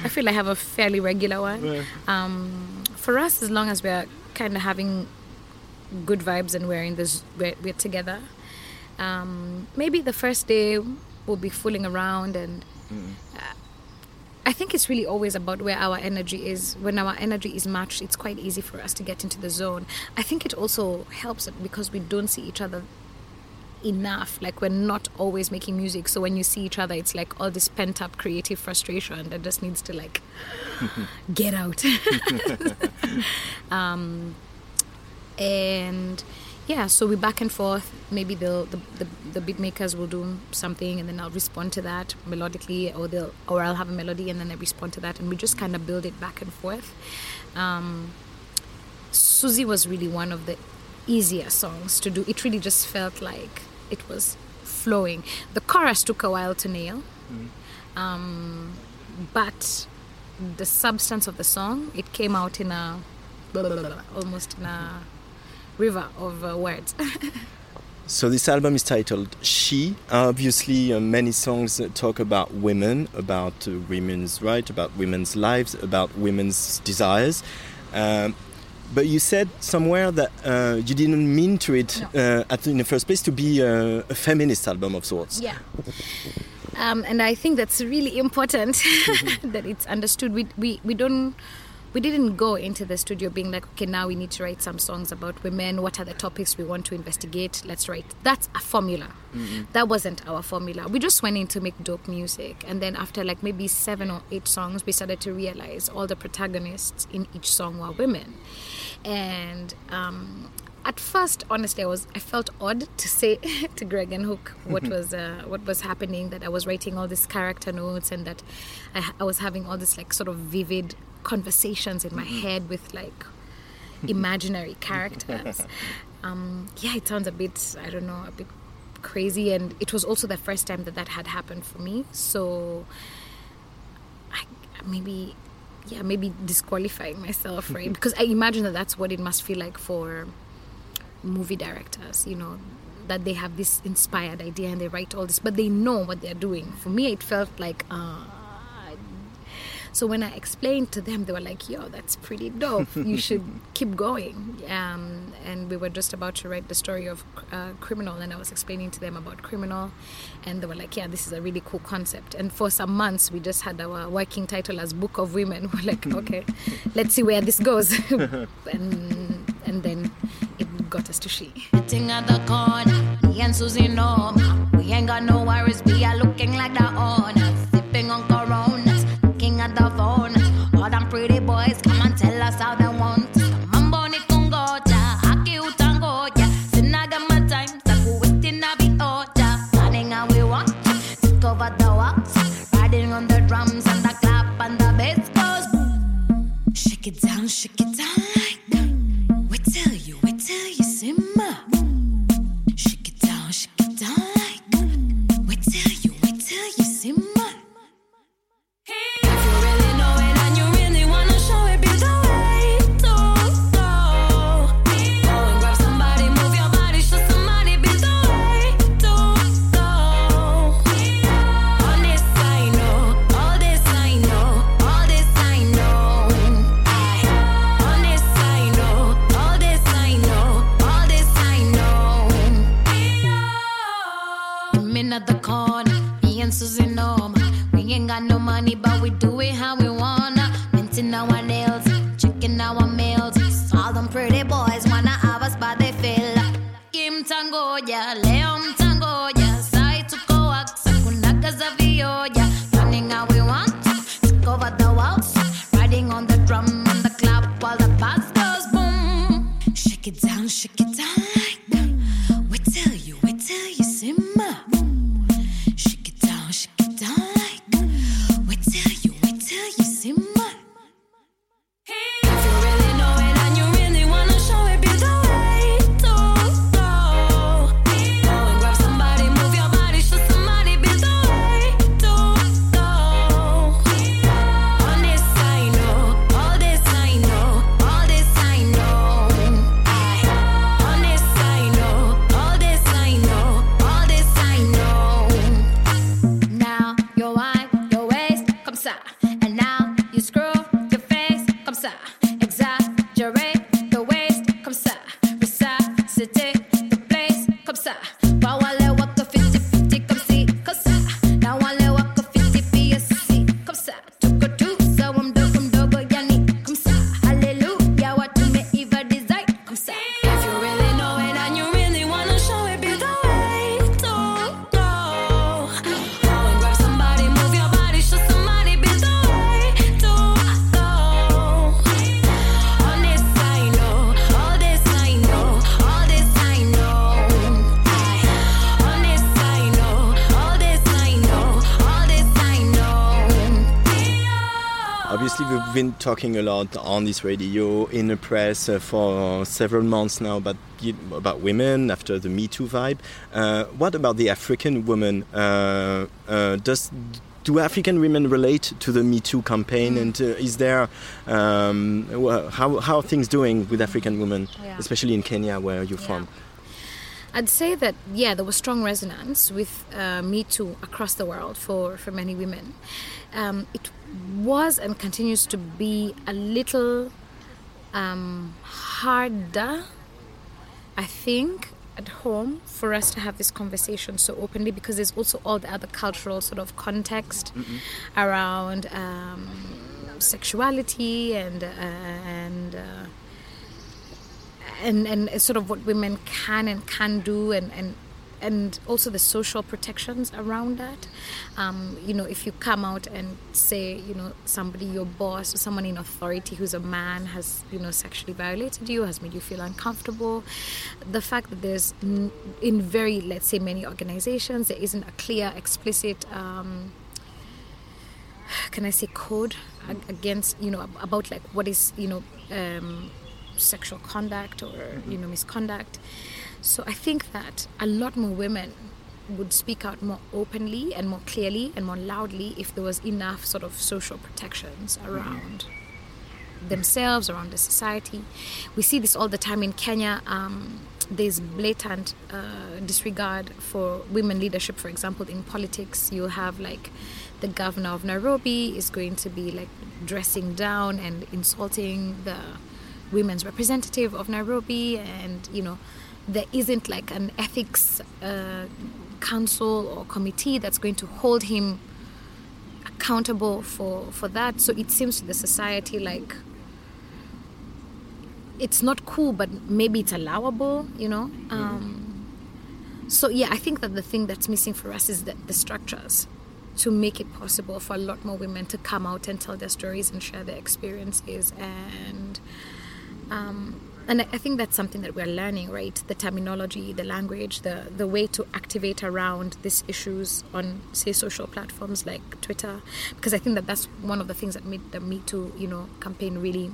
I feel I have a fairly regular one. Um, for us, as long as we're kind of having good vibes and we're in this, we're, we're together. Um, maybe the first day we'll be fooling around and. Uh, I think it's really always about where our energy is. When our energy is matched, it's quite easy for us to get into the zone. I think it also helps because we don't see each other enough. Like we're not always making music, so when you see each other, it's like all this pent up creative frustration that just needs to like get out. um, and yeah, so we back and forth. Maybe they'll, the the the beat makers will do something, and then I'll respond to that melodically, or they'll or I'll have a melody, and then I respond to that, and we just kind of build it back and forth. Um, Susie was really one of the easier songs to do. It really just felt like it was flowing. The chorus took a while to nail, um, but the substance of the song it came out in a almost in a river of uh, words.
So this album is titled She. Obviously, uh, many songs uh, talk about women, about uh, women's rights, about women's lives, about women's desires. Um, but you said somewhere that uh, you didn't mean to it uh, at, in the first place to be a, a feminist album of sorts.
Yeah. Um, and I think that's really important that it's understood. We, we, we don't we didn't go into the studio being like, okay, now we need to write some songs about women. What are the topics we want to investigate? Let's write. That's a formula. That wasn't our formula. We just went in to make dope music. And then after like maybe seven or eight songs, we started to realize all the protagonists in each song were women. And um, at first, honestly, I was I felt odd to say to Greg and Hook what was uh, what was happening. That I was writing all these character notes and that I, I was having all this like sort of vivid conversations in my head with like imaginary characters. Um, yeah, it sounds a bit I don't know a bit crazy, and it was also the first time that that had happened for me. So I maybe yeah maybe disqualifying myself right because i imagine that that's what it must feel like for movie directors you know that they have this inspired idea and they write all this but they know what they're doing for me it felt like uh, so when i explained to them they were like yo that's pretty dope. You should keep going. Um, and we were just about to write the story of uh, criminal and i was explaining to them about criminal and they were like yeah this is a really cool concept. And for some months we just had our working title as book of women. We're like okay let's see where this goes. And and then it got us to she.
Sitting at the corner, me and Susie know. We ain't got no worries. We are looking like the owners, sipping on us how they want. Mambo aki my time. Planning how we want, the riding on the drums and the clap and the bass goes. Shake it down, shake it down
talking a lot on this radio, in the press uh, for several months now about about women after the Me Too vibe. Uh, what about the African woman? Uh, uh, does do African women relate to the Me Too campaign? And uh, is there um, how how are things doing with African women,
Yeah.
especially in Kenya, where you're from?
I'd say that yeah, there was strong resonance with uh, Me Too across the world for for many women. Um, it was and continues to be a little um, harder, I think, at home for us to have this conversation so openly because there's also all the other cultural sort of context around um, sexuality and uh, and. Uh, and and sort of what women can and can do and and and also the social protections around that. Um, you know if you come out and say you know somebody your boss or someone in authority who's a man has you know sexually violated you has made you feel uncomfortable the fact that there's in very let's say many organizations there isn't a clear explicit um, can I say code against you know about like what is you know um, sexual conduct or you know misconduct. So I think that a lot more women would speak out more openly and more clearly and more loudly if there was enough sort of social protections around themselves, around the society. We see this all the time in Kenya. Um, there's blatant uh, disregard for women leadership, for example, in politics. You have like the governor of Nairobi is going to be like dressing down and insulting the women's representative of Nairobi, and you know, there isn't like an ethics uh, council or committee that's going to hold him accountable for for that. So it seems to the society like it's not cool, but maybe it's allowable, you know. Um, so yeah, I think that the thing that's missing for us is the, the structures to make it possible for a lot more women to come out and tell their stories and share their experiences and um, and I think that's something that we're learning, right? The terminology, the language, the the way to activate around these issues on, say, social platforms like Twitter, because I think that that's one of the things that made the Me Too, you know, campaign really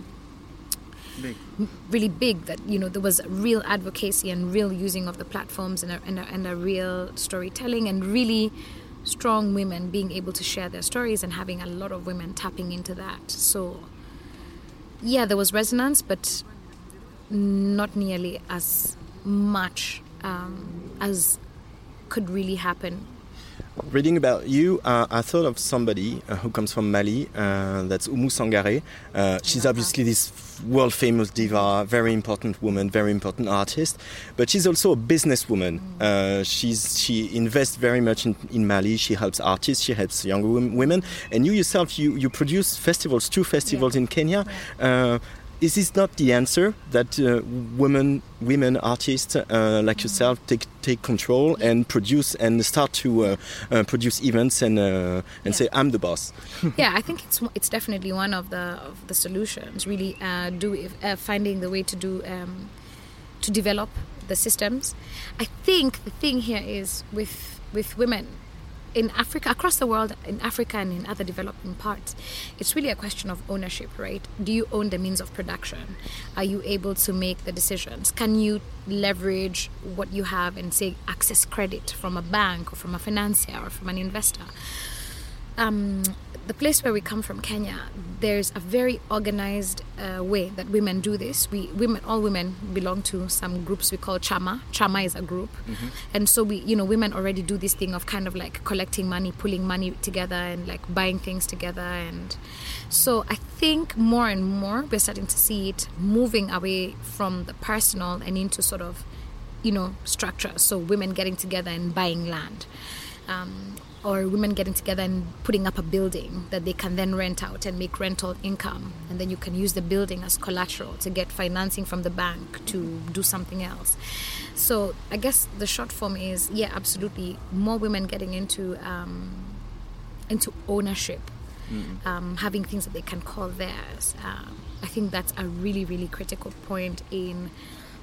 m- really big that you know there was real advocacy and real using of the platforms and a, and a, and a real storytelling and really strong women being able to share their stories and having a lot of women tapping into that. So yeah there was resonance but not nearly as much um, as could really happen
Reading about you, uh, I thought of somebody uh, who comes from Mali. Uh, that's Oumou Sangaré. Uh, she's obviously this world famous diva, very important woman, very important artist, but she's also a businesswoman. Uh, she's she invests very much in, in Mali. She helps artists, she helps younger women, and you yourself you you produce festivals, two festivals in Kenya. Uh, is this not the answer that uh, women women artists uh, like yourself take take control and produce and start to uh, uh, produce events and uh, and say I'm the boss
yeah, I think it's it's definitely one of the of the solutions. Really, uh, do finding the way to do um, to develop the systems. I think the thing here is with with women in Africa, across the world, in Africa and in other developing parts, it's really a question of ownership, right? Do you own the means of production? Are you able to make the decisions? Can you leverage what you have and say access credit from a bank or from a financier or from an investor? Um, the place where we come from, Kenya, there's a very organized uh, way that women do this. We women, all women belong to some groups we call chama. Chama is a group, and so we, you know, women already do this thing of kind of like collecting money, pulling money together, and like buying things together. And so I think more and more we're starting to see it moving away from the personal and into sort of, you know, structure. So women getting together and buying land um, or women getting together and putting up a building that they can then rent out and make rental income. And then you can use the building as collateral to get financing from the bank to do something else. So i guess the short form is yeah absolutely more women getting into um, into ownership um, having things that they can call theirs. Um, i think that's a really really critical point in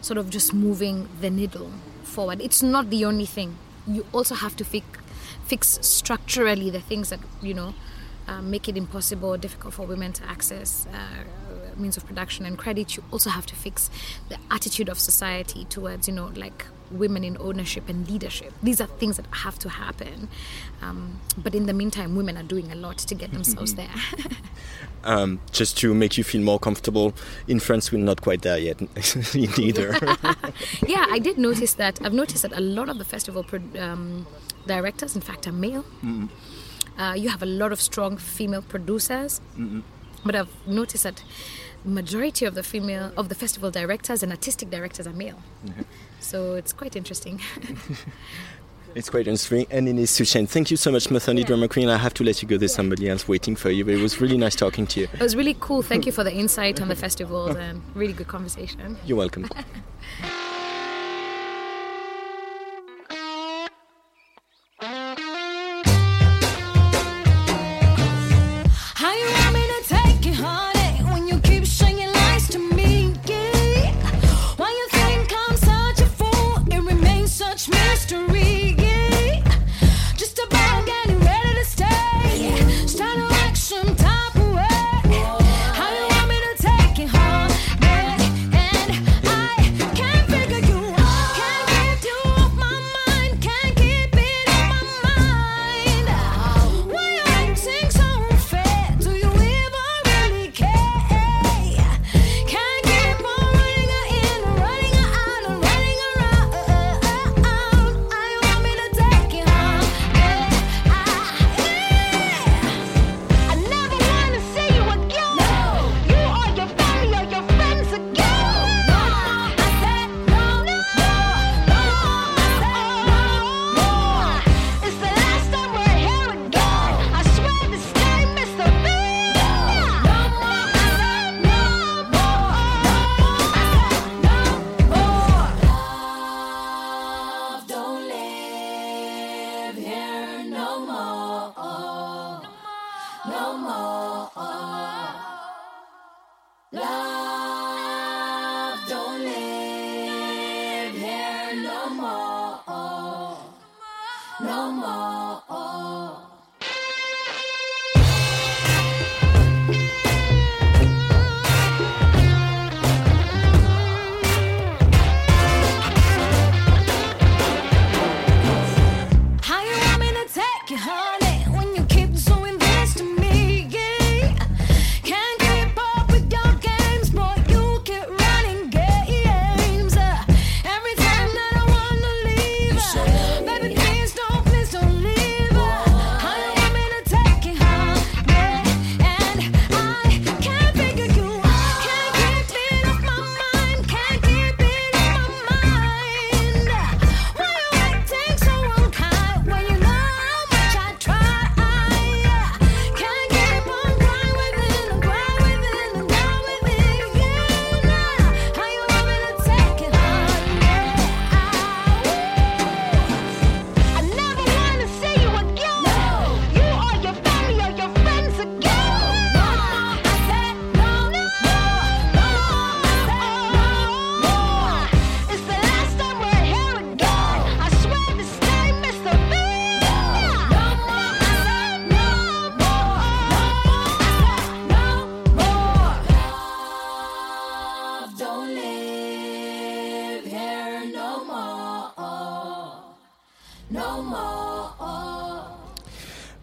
sort of just moving the needle forward. It's not the only thing. You also have to fix fix structurally the things that you know uh, make it impossible or difficult for women to access uh, means of production and credit you also have to fix the attitude of society towards you know like women in ownership and leadership. These are things that have to happen. Um, but in the meantime, women are doing a lot to get themselves there.
Um, just to make you feel more comfortable, in France we're not quite there yet, neither.
yeah, I did notice that. I've noticed that a lot of the festival pro- um, directors, in fact, are male. Uh, you have a lot of strong female producers, but I've noticed that majority of the female of the festival directors and artistic directors are male. So it's quite interesting.
It's quite interesting and it is to change. Thank you so much, Mutoni Drummer Queen. I have to let you go. There's somebody else waiting for you, but it was really nice talking to you.
it was really cool. Thank you for the insight on the festivals and really good conversation.
You're welcome.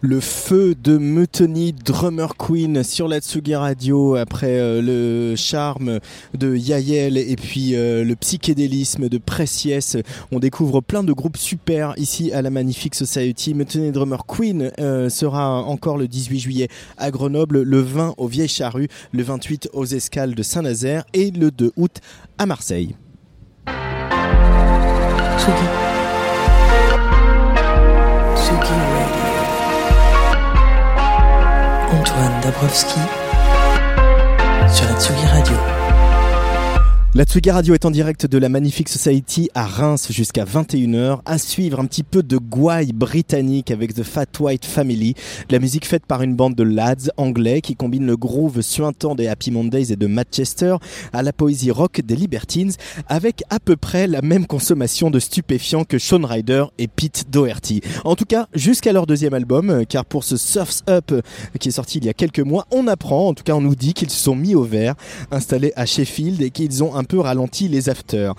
Le feu de Mutiny Drummer Queen sur la Tsugi Radio après euh, le charme de Yael et puis euh, le psychédélisme de Precious. On découvre plein de groupes super ici à la Magnifique Society. Mutiny Drummer Queen euh, sera encore le 18 juillet à Grenoble, le 20 au Vieille Charrue, le 28 aux Escales de Saint-Nazaire et le 2 août à Marseille.
Antoine Dabrowski sur la Radio.
La Tsugi Radio est en direct de la Magnifique Society à Reims jusqu'à 21h. À suivre un petit peu de gouaille britannique avec The Fat White Family. La musique faite par une bande de lads anglais qui combine le groove suintant des Happy Mondays et de Manchester à la poésie rock des Libertines avec à peu près la même consommation de stupéfiants que Sean Ryder et Pete Doherty. En tout cas, jusqu'à leur deuxième album, car pour ce Surf's Up qui est sorti il y a quelques mois, on apprend, en tout cas on nous dit qu'ils se sont mis au vert, installés à Sheffield et qu'ils ont un
peu ralenti les afters.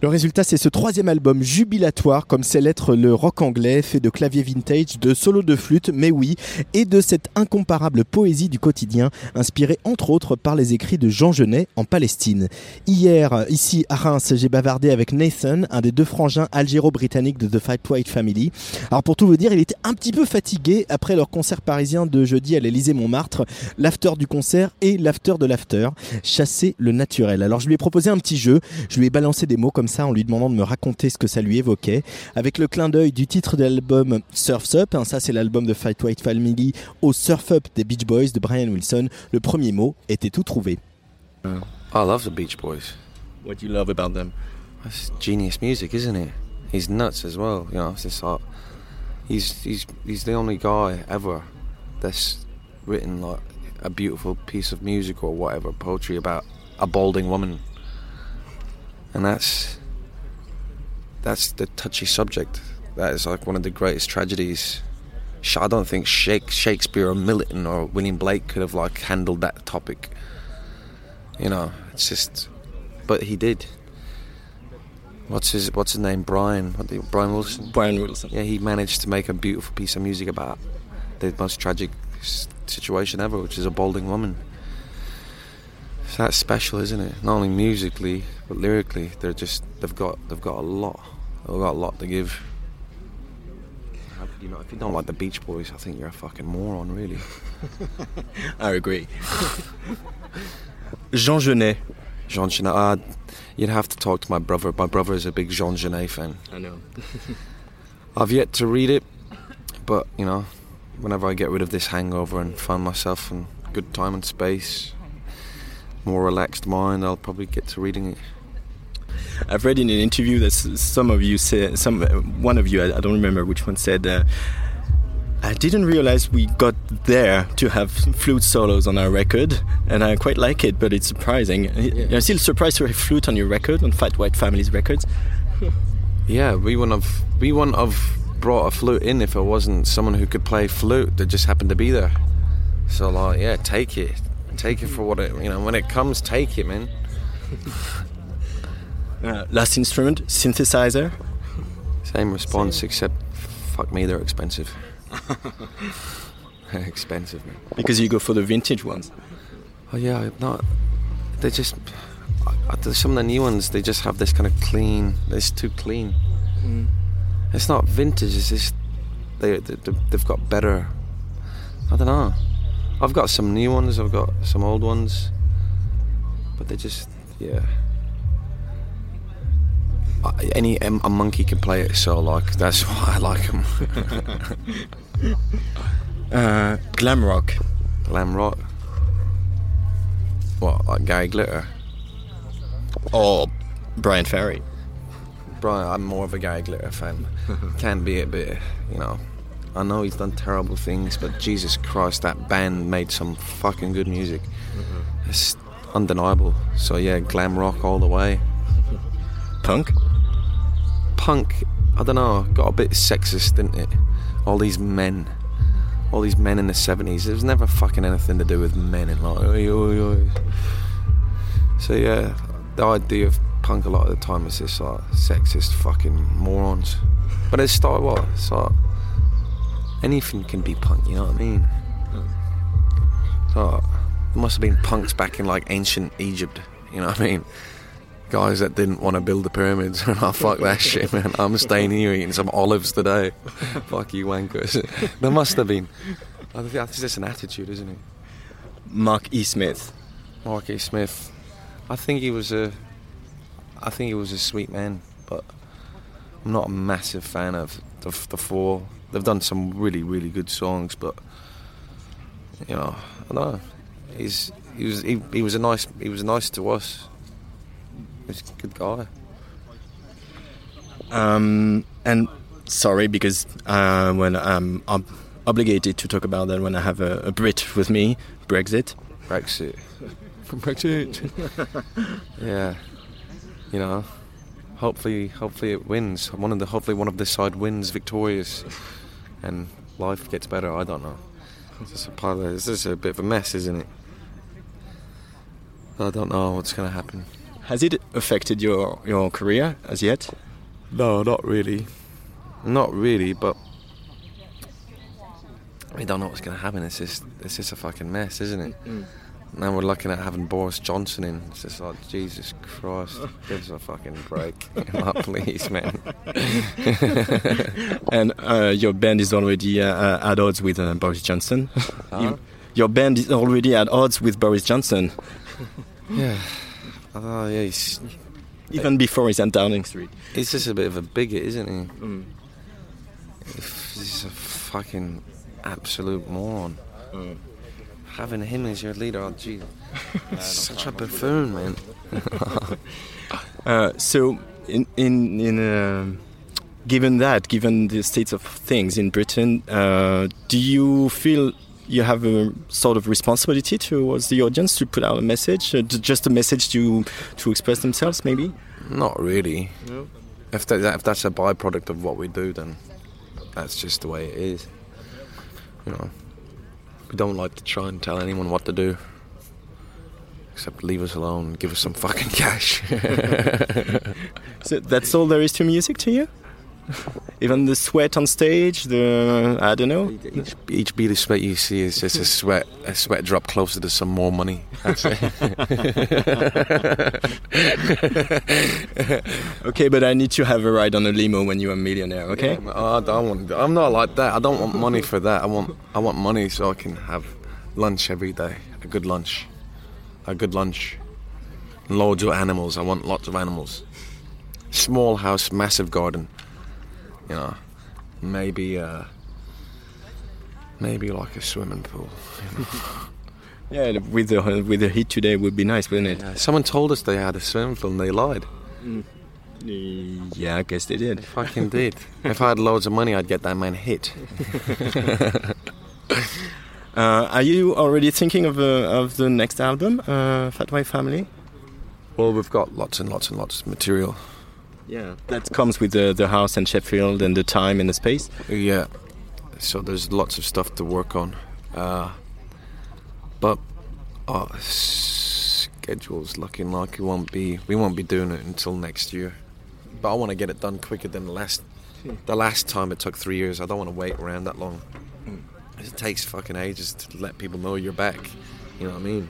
Le résultat, c'est ce troisième album jubilatoire, comme c'est l'être le rock anglais, fait de clavier vintage, de solos de flûte, mais oui, et de cette incomparable poésie du quotidien, inspirée entre autres par les écrits de Jean Genet en Palestine. Hier, ici à Reims, j'ai bavardé avec Nathan, un des deux frangins algéro-britanniques de The Fight White Family. Alors pour tout vous dire, il était un petit peu fatigué après leur concert parisien de jeudi à l'Élysée Montmartre, l'after du concert et l'after de l'after, chasser le naturel. Alors je lui ai proposé un petit jeu, je lui ai balancé des mots comme ça en lui demandant de me raconter ce que ça lui évoquait, avec le clin d'œil du titre de l'album Surf's Up, hein, ça c'est l'album de Fight White Family, au Surf Up des Beach Boys de Brian Wilson. Le premier mot était tout trouvé.
I love the Beach Boys.
What do you love about them?
That's genius music, isn't it? He's nuts as well. You know, it's just like he's he's he's the only guy ever that's written like a beautiful piece of music or whatever poetry about a balding woman, and that's that's the touchy subject. That is like one of the greatest tragedies. I don't think Shake, Shakespeare or Milton or William Blake could have like handled that topic. You know, it's just, but he did. What's his What's his name? Brian. What the, Brian Wilson.
Brian Wilson.
Yeah, he managed to make a beautiful piece of music about the most tragic situation ever, which is a balding woman. So that's special, isn't it? Not only musically, but lyrically, they're just they've got they've got a lot, they've got a lot to give. How could You know, if you don't like the Beach Boys, I think you're a fucking moron, really.
I agree. Jean Genet.
Jean Genet. Uh, you'd have to talk to my brother. My brother is a big Jean Genet fan.
I know.
I've yet to read it, but you know, whenever I get rid of this hangover and find myself in good time and space, more relaxed mind, I'll probably get to reading it.
I've read in an interview that some of you said, some one of you, I, I don't remember which one said, uh, I didn't realize we got there to have flute solos on our record, and I quite like it, but it's surprising. Yeah. I'm still surprised to have flute on your record, on Fat White Family's records.
Yeah, we wouldn't have we wouldn't have brought a flute in if it wasn't someone who could play flute that just happened to be there. So like, yeah, take it, take it for what it you know. When it comes, take it, man.
Uh, last instrument, synthesizer.
Same response, except fuck me, they're expensive. expensive, man.
Because you go for the vintage ones.
Oh yeah, I'm not. They just I- I- there's some of the new ones. They just have this kind of clean. It's too clean. It's not vintage. It's just they, they they've got better. I don't know. I've got some new ones. I've got some old ones. But they just yeah. Any a a monkey can play it, so like that's why I like them.
Uh, glam rock.
Glam rock. What like Gary Glitter?
Or Bryan Ferry.
Brian, I'm more of a Gary Glitter fan. Can be a bit, you know. I know he's done terrible things, but Jesus Christ, that band made some fucking good music. Mm-hmm. It's undeniable. So yeah, glam rock all the way.
Punk.
Punk, I don't know, got a bit sexist, didn't it? All these men, all these men in the '70s. There was never fucking anything to do with men in like. Oi, oi, oi. So yeah, the idea of punk a lot of the time is just like sexist fucking morons. But it's like what? It's like anything can be punk. You know what I mean? So there must have been punks back in like ancient Egypt. You know what I mean? Guys that didn't want to build the pyramids. oh, fuck that shit, man. I'm staying here eating some olives today. fuck you, wankers. there must have been. I think that's just an attitude, isn't it?
Mark E. Smith.
Mark E. Smith. I think he was a. I think he was a sweet man, but I'm not a massive fan of the, the Fall. They've done some really, really good songs, but you know, I don't know. He's he was he, he was a nice he was nice to us. He was a good guy.
Um, and sorry, because uh, when I'm ob- obligated to talk about that when I have a, a Brit with me, Brexit.
Brexit. Brexit. yeah. You know, hopefully, hopefully it wins. One of the hopefully one of this side wins victorious, and life gets better. I don't know. It's just a part of, it's just a bit of a mess, isn't it? I don't know what's going to happen.
Has it affected your your career as yet?
No, not really. Not really, but we don't know what's going to happen. It's just, it's just a fucking mess, isn't it? Now we're looking at having Boris Johnson in. It's just like Jesus Christ, give us a fucking break, like, please, man.
And uh, your band is already uh, uh, at odds with uh, Boris Johnson.
Huh?
Your band is already at odds with Boris Johnson,
Yeah. Oh, yeah, he's,
even before he's on Downing Street.
he's just a bit of a bigot, isn't he?
Mm.
He's a fucking absolute moron. Having him as your leader, oh gee, such a buffoon, man.
Uh, so, in in in uh, given that, given the state of things in Britain, uh, do you feel you have a sort of responsibility towards the audience to put out a message, uh, just a message to to express themselves, maybe?
Not really. No. If that, if that's a byproduct of what we do, then that's just the way it is. You know, we don't like to try and tell anyone what to do, except leave us alone, and give us some fucking cash.
So that's all there is to music to you? Even the sweat on stage, the I don't know.
each, each bead of sweat you see is just a sweat, a sweat drop closer to some more money. That's it.
Okay, but I need to have a ride on a limo when you're a millionaire. Okay.
Oh, I don't want. I'm not like that. I don't want money for that. I want. I want money so I can have lunch every day. A good lunch. A good lunch. Loads of animals. I want lots of animals. Small house, massive garden. You know, maybe. Uh, maybe like a swimming pool.
Yeah, with the with the heat today would be nice, wouldn't it?
Yeah, someone told us they had a swimming pool and they lied.
Yeah, I guess they did.
Fucking did. if I had loads of money, I'd get that man hit.
Uh, are you already thinking of uh, of the next album, uh, Fat White Family?
Well, we've got lots and lots and lots of material.
Yeah, that comes with the the house and Sheffield and the time and the space.
Yeah. So there's lots of stuff to work on. Uh, but our schedule's looking like it won't be we won't be doing it until next year. But I want to get it done quicker than the last the last time it took three years. I don't want to wait around that long. It takes fucking ages to let people know you're back. You know what I mean?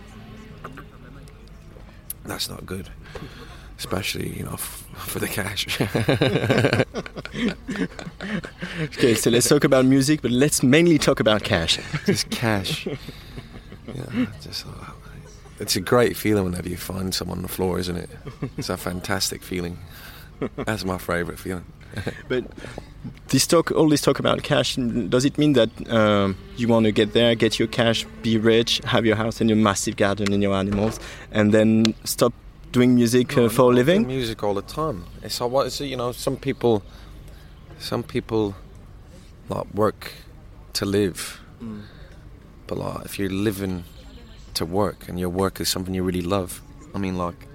That's not good. Especially, you know, f- for the cash.
Okay, so let's talk about music, but let's mainly talk about cash.
just cash. yeah, just uh, it's a great feeling whenever you find someone on the floor, isn't it? It's a fantastic feeling. That's my favourite feeling.
But this talk, all this talk about cash, does it mean that um, you want to get there, get your cash, be rich, have your house and your massive garden and your animals, and then stop doing music uh, for a living?
Music all the time. It's all what it's you know. Some people, some people, like work to live, but like if you're living to work and your work is something you really love, I mean like,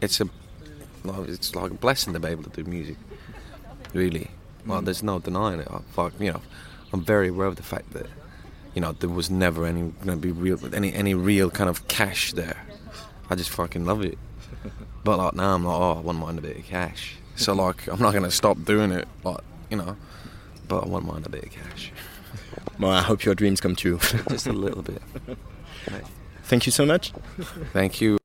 it's a, like, it's like a blessing to be able to do music. Really, well, there's no denying it. I, fuck, you know, I'm very aware of the fact that, you know, there was never any gonna be real any any real kind of cash there. I just fucking love it. But like now, I'm like, oh, I wouldn't mind a bit of cash. So like, I'm not gonna stop doing it. Like, you know, but I wouldn't mind a bit of cash,
Well, I hope your dreams come true.
just a little bit.
Thank you so much.
Thank you.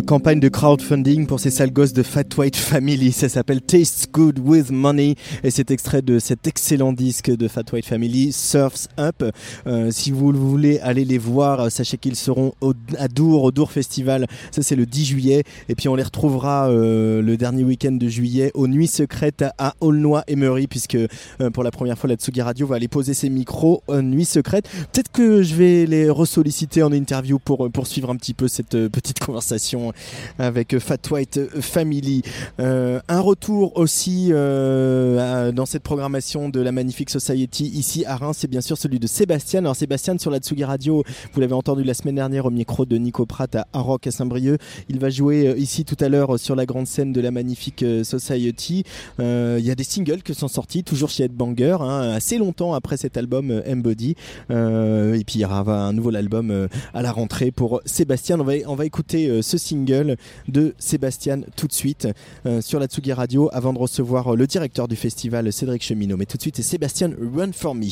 Campagne de crowdfunding pour ces sales gosses de Fat White Family. Ça s'appelle Tastes Good with Money et c'est extrait de cet excellent disque de Fat White Family, Surfs Up. Euh, si vous voulez aller les voir, sachez qu'ils seront à Dour, au Dour Festival. Ça, c'est le 10 juillet. Et puis, on les retrouvera euh, le dernier week-end de juillet aux Nuits Secrètes à Aulnoy Emery, puisque euh, pour la première fois, la Tsugi Radio va aller poser ses micros en Nuits Secrètes. Peut-être que je vais les ressolliciter en interview pour poursuivre un petit peu cette euh, petite conversation avec Fat White Family. Euh, un retour aussi euh, dans cette programmation de la Magnifique Society ici à Reims, c'est bien sûr celui de Sébastien. Alors Sébastien sur la Tsugi Radio, vous l'avez entendu la semaine dernière au micro de Nico Pratt à Aroc à Saint-Brieuc. Il va jouer euh, ici tout à l'heure euh, sur la grande scène de la Magnifique Society. Il y a des singles qui sont sortis, toujours chez Headbanger, hein, assez longtemps après cet album Embody. Et puis il y aura un nouvel album à la rentrée pour Sébastien. On va, on va écouter ce single de Sébastien tout de suite sur la Tsugi Radio avant de recevoir euh, le directeur du festival Cédric Cheminot. Mais tout de suite Sébastien Run For Me.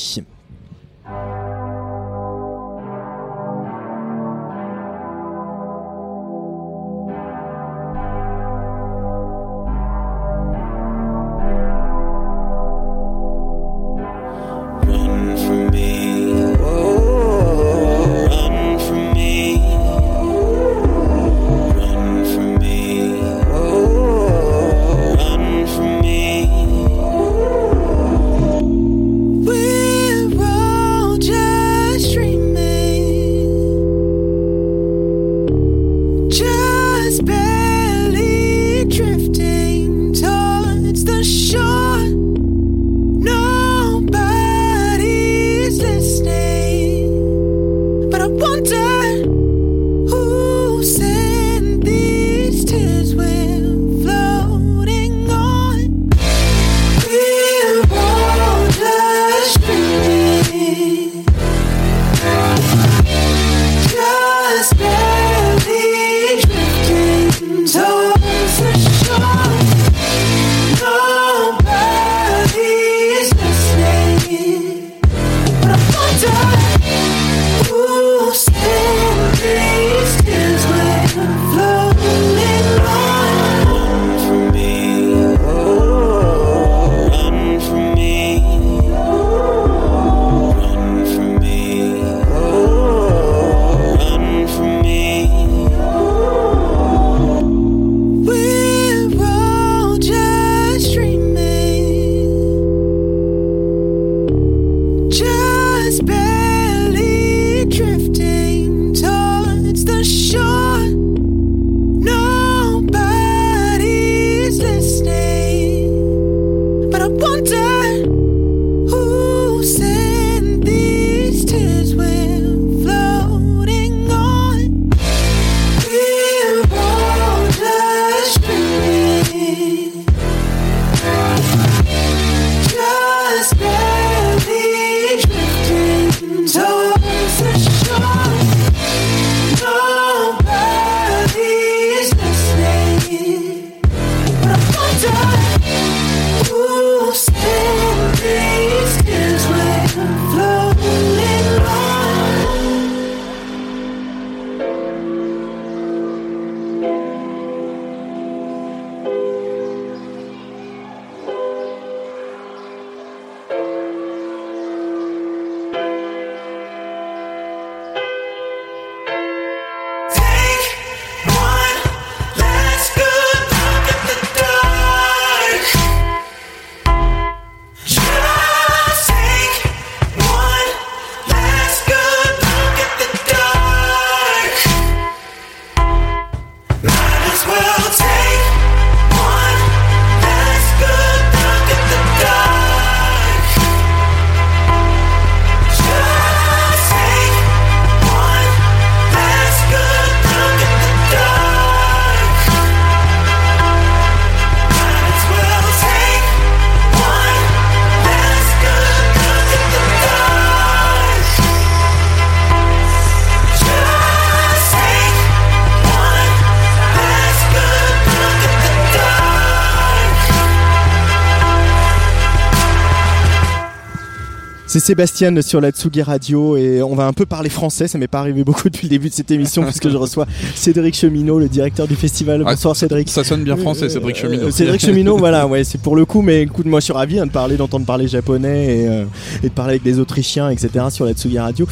C'est Sébastien sur la Tsugi Radio et on va un peu parler français. Ça m'est pas arrivé beaucoup depuis le début de cette émission puisque je reçois Cédric Cheminot, le directeur du festival.
Ah,
Bonsoir Cédric.
Ça sonne bien français, Cédric Cheminot.
Euh, Cédric Cheminot, voilà, ouais, c'est pour le coup, mais écoute, moi je suis ravi hein, de parler, d'entendre parler japonais et, euh, et de parler avec des Autrichiens, etc. sur la Tsugi Radio.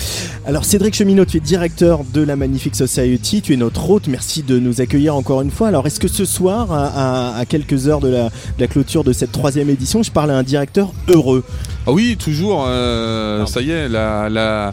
Alors Cédric Cheminot, tu es directeur de la Magnifique Society, tu es notre hôte, merci de nous accueillir encore une fois. Alors est-ce que ce soir, à, à- à quelques heures de la, de la clôture de cette troisième édition, je parle à un directeur heureux?
Ah oui, toujours. euh, ça y est, la, la,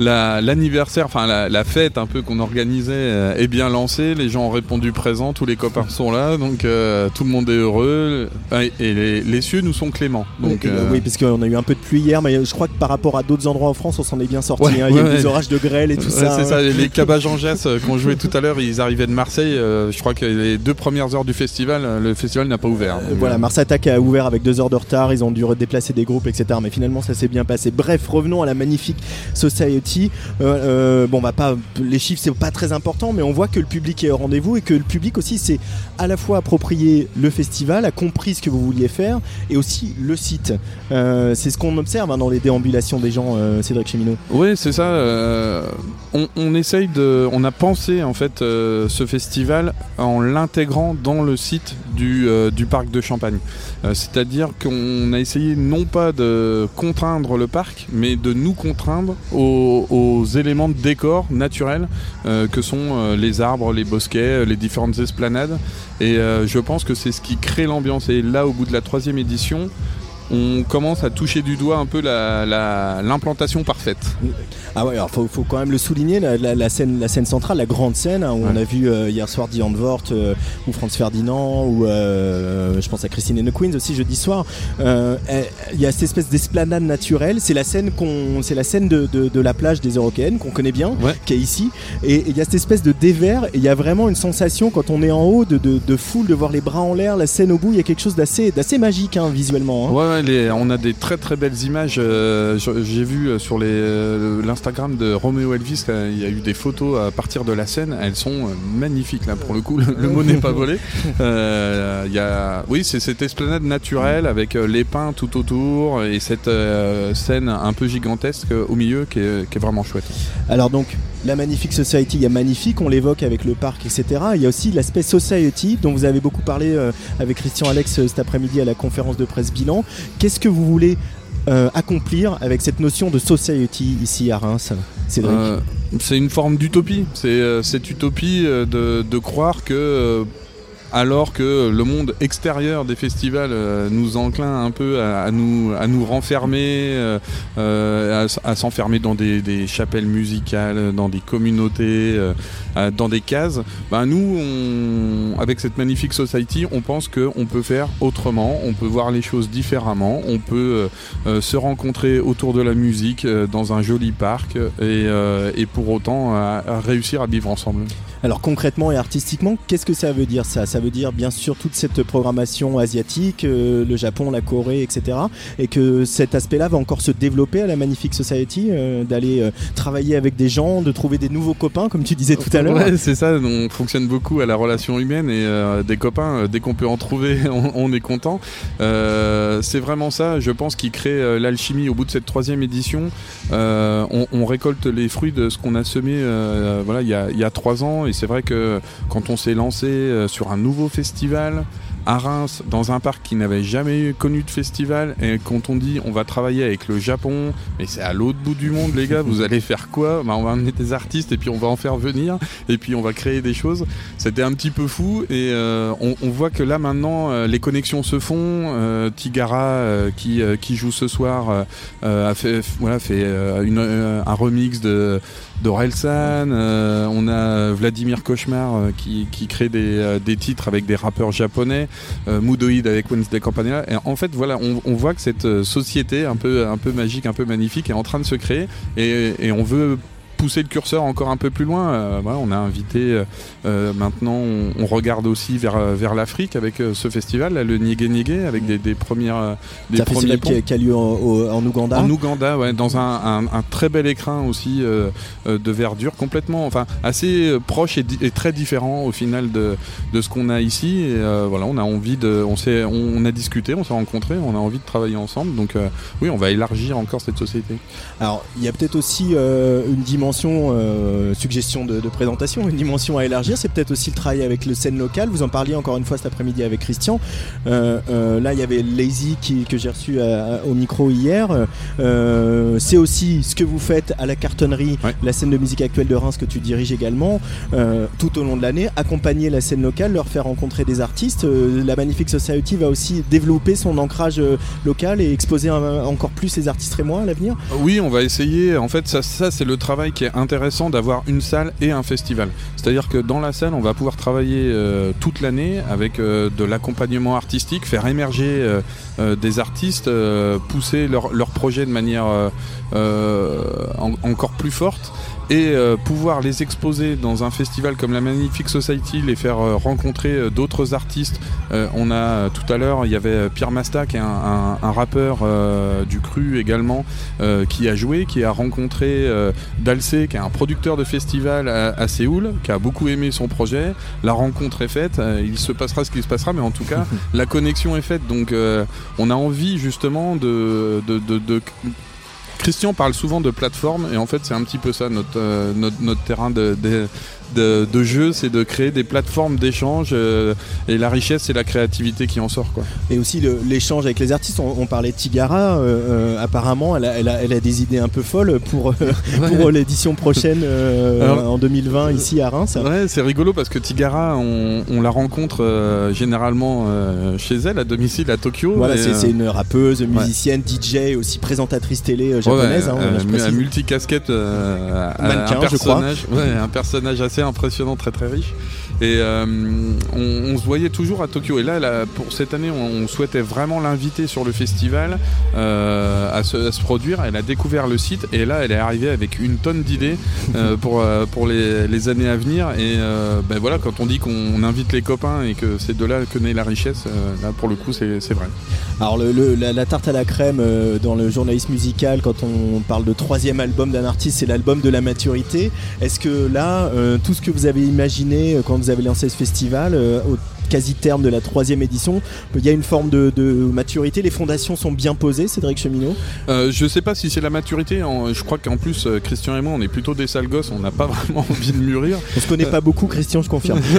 la- l'anniversaire, enfin la, la fête un peu qu'on organisait euh, est bien lancée. Les gens ont répondu présent, tous les copains sont là, donc euh, tout le monde est heureux et, et les, les cieux nous sont cléments. Donc
euh,
euh,
Oui, parce qu'on a eu un peu de pluie hier, mais je crois que par rapport à d'autres endroits en France, on s'en est bien sorti.
Ouais,
hein. Il y a eu
ouais,
des orages de grêle et tout ça.
c'est
hein.
ça, les cabages en Gesse euh, qu'on jouait tout à l'heure, ils arrivaient de Marseille. euh, je crois que les deux premières heures du festival, euh, le festival n'a pas ouvert.
Euh, Voilà, Mars Attack a ouvert avec deux heures de retard, ils ont dû redéplacer des groupes, etc. Mais finalement, ça s'est bien passé. Bref, revenons à la magnifique Society. Euh, euh, bon, bah pas les chiffres, c'est pas très important, mais on voit que le public est au rendez-vous et que le public aussi s'est à la fois approprié le festival, a compris ce que vous vouliez faire et aussi le site. Euh, c'est ce qu'on observe hein, dans les déambulations des gens, Cédric Cheminot.
Oui, c'est ça. on, on essaye de. On a pensé en fait ce festival en l'intégrant dans le site du, parc de Champagne. C'est-à-dire qu'on a essayé non pas de contraindre le parc, mais de nous contraindre aux, éléments de décor naturels euh, que sont euh, les arbres, les bosquets, euh, les différentes esplanades. Et je pense que c'est ce qui crée l'ambiance. Et là, au bout de la troisième édition, on commence à toucher du doigt un peu la- la- l'implantation parfaite.
Ah ouais, alors faut, faut quand même le souligner, la, la- la scène, la scène centrale, la grande scène, hein, où on a vu euh, hier soir Diane Vort euh, ou Franz Ferdinand, ou euh, je pense à Christine and the Queens aussi jeudi soir. Euh, eh, Il y a cette espèce d'esplanade naturelle, c'est la scène, qu'on, c'est la scène de, de- de la plage des Européennes qu'on connaît bien,
Ouais.
qui est ici. Et il y a cette espèce de dévers, et il y a vraiment une sensation quand on est en haut de, de, de foule, de voir les bras en l'air, la scène au bout, il y a quelque chose d'assez, d'assez magique hein, visuellement. hein.
Ouais, ouais, les- on a des très très belles images. euh, J'ai vu euh, sur euh, l'Instagram de Romeo Elvis, il y a eu des photos à partir de la scène. Elles sont magnifiques là pour le coup. Le, le mot n'est pas volé. Euh, y a, oui, c'est cette esplanade naturelle avec les pins tout autour et cette euh, scène un peu gigantesque au milieu qui est, qui est vraiment chouette.
Alors donc, la Magnifique Society, il y a Magnifique, on l'évoque avec le parc, etc. Il y a aussi l'aspect Society, dont vous avez beaucoup parlé avec Christian Alex cet après-midi à la conférence de presse bilan. Qu'est-ce que vous voulez euh, accomplir avec cette notion de Society ici à Reims, Cédric
Euh, c'est une forme d'utopie. C'est euh, cette utopie de, croire que, alors que le monde extérieur des festivals euh, nous enclin un peu à, nous, à nous renfermer, euh, euh, à, s'enfermer dans des, chapelles musicales, dans des communautés, dans des cases, ben nous, avec cette magnifique society, on pense qu'on peut faire autrement, on peut voir les choses différemment, on peut se rencontrer autour de la musique dans un joli parc et, pour autant réussir à vivre ensemble.
Alors concrètement et artistiquement, qu'est-ce que ça veut dire ça? Ça veut dire bien sûr toute cette programmation asiatique, euh, le Japon, la Corée, etc. Et que cet aspect-là va encore se développer à la Magnifique Society, euh, d'aller euh, travailler avec des gens, de trouver des nouveaux copains, comme tu disais tout à l'heure.
Ouais, c'est ça, on fonctionne beaucoup à la relation humaine et des copains, dès qu'on peut en trouver, on, est content. C'est vraiment ça, je pense, qui crée l'alchimie. Au bout de cette troisième édition, on, récolte les fruits de ce qu'on a semé voilà, il y a trois ans. Et c'est vrai que quand on s'est lancé euh, sur un nouveau festival, à Reims, dans un parc qui n'avait jamais connu de festival, et quand on dit on va travailler avec le Japon, mais c'est à l'autre bout du monde, les gars, vous allez faire quoi? Bah, On va amener des artistes et puis on va en faire venir, et puis on va créer des choses. C'était un petit peu fou, et euh, on, voit que là maintenant, euh, les connexions se font. Tigara, qui, qui joue ce soir, a fait, voilà, fait un remix de d'Orelsan, euh, on a Vladimir Cauchemar euh, qui, qui crée des, euh, des titres avec des rappeurs japonais, Moodoid avec Wednesday Campanella. En fait, voilà, on, on voit que cette société un peu, un peu magique, un peu magnifique est en train de se créer et, et on veut pousser le curseur encore un peu plus loin. Euh, voilà, on a invité, euh, euh, maintenant on, on regarde aussi vers, vers l'Afrique avec ce festival, là, le Niégué Niégué, avec des, des premières des
un
premiers
qui, a- qui a lieu en, au- en Ouganda.
En Ouganda, ouais, dans un, un- un très bel écrin aussi de verdure, complètement, enfin assez proche et, très différent au final de, de ce qu'on a ici. Et euh, voilà, on a envie de, on s'est, on, on a discuté, on s'est rencontrés, on a envie de travailler ensemble. Donc euh, oui, on va élargir encore cette société.
Alors, il y a peut-être aussi euh, une dimension, euh, suggestion de, de présentation, une dimension à élargir. C'est peut-être aussi le travail avec le scène locale. Vous en parliez encore une fois cet après-midi avec Christian. Euh, euh, là, il y avait Lazy qui, que j'ai reçu à- à- au micro hier. C'est aussi ce que vous faites à la cartonnerie,
Ouais.
la scène de musique actuelle de Reims que tu diriges également, tout au long de l'année, accompagner la scène locale, leur faire rencontrer des artistes. La Magnifique Society va aussi développer son ancrage local et exposer un- encore plus les artistes rémois à l'avenir.
Oui, on va essayer. En fait, ça, ça c'est le travail qui est intéressant d'avoir une salle et un festival. C'est-à-dire que dans la salle, on va pouvoir travailler euh, toute l'année avec euh, de l'accompagnement artistique, faire émerger euh, des artistes, pousser leurs leur projets de manière en- encore plus forte et euh, pouvoir les exposer dans un festival comme la Magnifique Society, les faire euh, rencontrer euh, d'autres artistes. Euh, on a tout à l'heure, il y avait Pierre Masta, qui est un, un- un rappeur euh, du cru également, euh, qui a joué, qui a rencontré euh, Dalcé, qui est un producteur de festival à, à Séoul, qui a beaucoup aimé son projet. La rencontre est faite, il se passera ce qui se passera, mais en tout cas, la connexion est faite. Donc, euh, on a envie justement de, de, de- de- Christian parle souvent de plateforme et en fait c'est un petit peu ça notre, euh, notre, terrain de, de- de jeu, c'est de créer des plateformes d'échange euh, et la richesse c'est la créativité qui en sort quoi.
Et aussi le- l'échange avec les artistes. On, on parlait de Tigara. euh, euh, apparemment, elle a, elle, a, elle a des idées un peu folles pour, pour l'édition prochaine
Alors-
en 2020 ici à Reims.
Ouais, c'est rigolo parce que Tigara, on, on la rencontre généralement chez elle, à domicile à Tokyo.
Voilà, c'est une rappeuse, musicienne, DJ, aussi présentatrice télé japonaise. hein,
un multicasquette, un
je crois.
personnage, un personnage assez impressionnant, très très riche. Et euh, on, on se voyait toujours à Tokyo. Et là, là, pour cette année, on, on souhaitait vraiment l'inviter sur le festival euh, à, se, à se produire. Elle a découvert le site et là, elle est arrivée avec une tonne d'idées euh, pour, pour les, les années à venir. Et ben voilà, quand on dit qu'on invite les copains et que c'est de là que naît la richesse, là pour le coup, c'est vrai.
Alors le, le- la, la tarte à la crème dans le journalisme musical, quand on parle de troisième album d'un artiste, c'est l'album de la maturité. Est-ce que là, tout ce que vous avez imaginé quand vous avez lancé ce festival, euh, quasi terme de la troisième édition, il y a une forme de, de maturité, les fondations sont bien posées, Cédric Cheminot
Euh, je sais pas si c'est la maturité. en- je crois qu'en plus, euh, Christian et moi, on est plutôt des sales gosses. On n'a pas vraiment envie de mûrir.
On se connaît pas beaucoup, Christian, je confirme.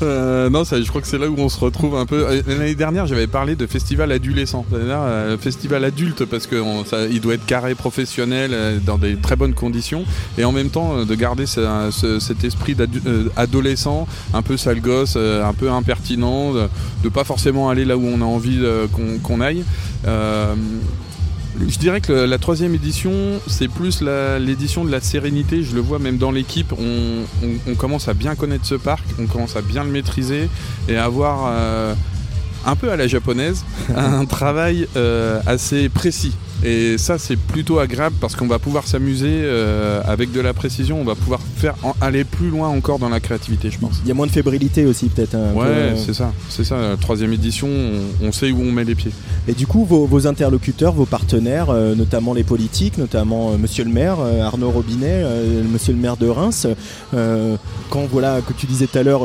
Euh, non, ça, je crois que c'est là où on se retrouve un peu. Euh, L'année dernière, j'avais parlé de festival adolescent, euh, festival adulte, parce que on- ça- il doit être carré professionnel, euh, dans des très bonnes conditions, et en même temps euh, de garder ce- ce- cet esprit d'adolescent, un peu sale gosse, euh, un peu impertinent, de, de pas forcément aller là où on a envie euh, qu'on aille. Euh, je dirais que la troisième édition, c'est plus l'édition de la sérénité. Je le vois même dans l'équipe. On, commence à bien connaître ce parc, on commence à bien le maîtriser et à avoir euh, un peu à la japonaise un travail assez précis. Et ça, c'est plutôt agréable parce qu'on va pouvoir s'amuser euh, avec de la précision. On va pouvoir faire en- aller plus loin encore dans la créativité, je pense.
Il y a moins de fébrilité aussi, peut-être. peu,
Ouais,
euh,
c'est ça, c'est ça. La troisième édition, on, on sait où on met les pieds.
Et du coup, vos, vos interlocuteurs, vos partenaires, euh, notamment les politiques, notamment euh, Monsieur le maire, Arnaud Robinet, Monsieur le maire de Reims, quand voilà, que tu disais tout à l'heure,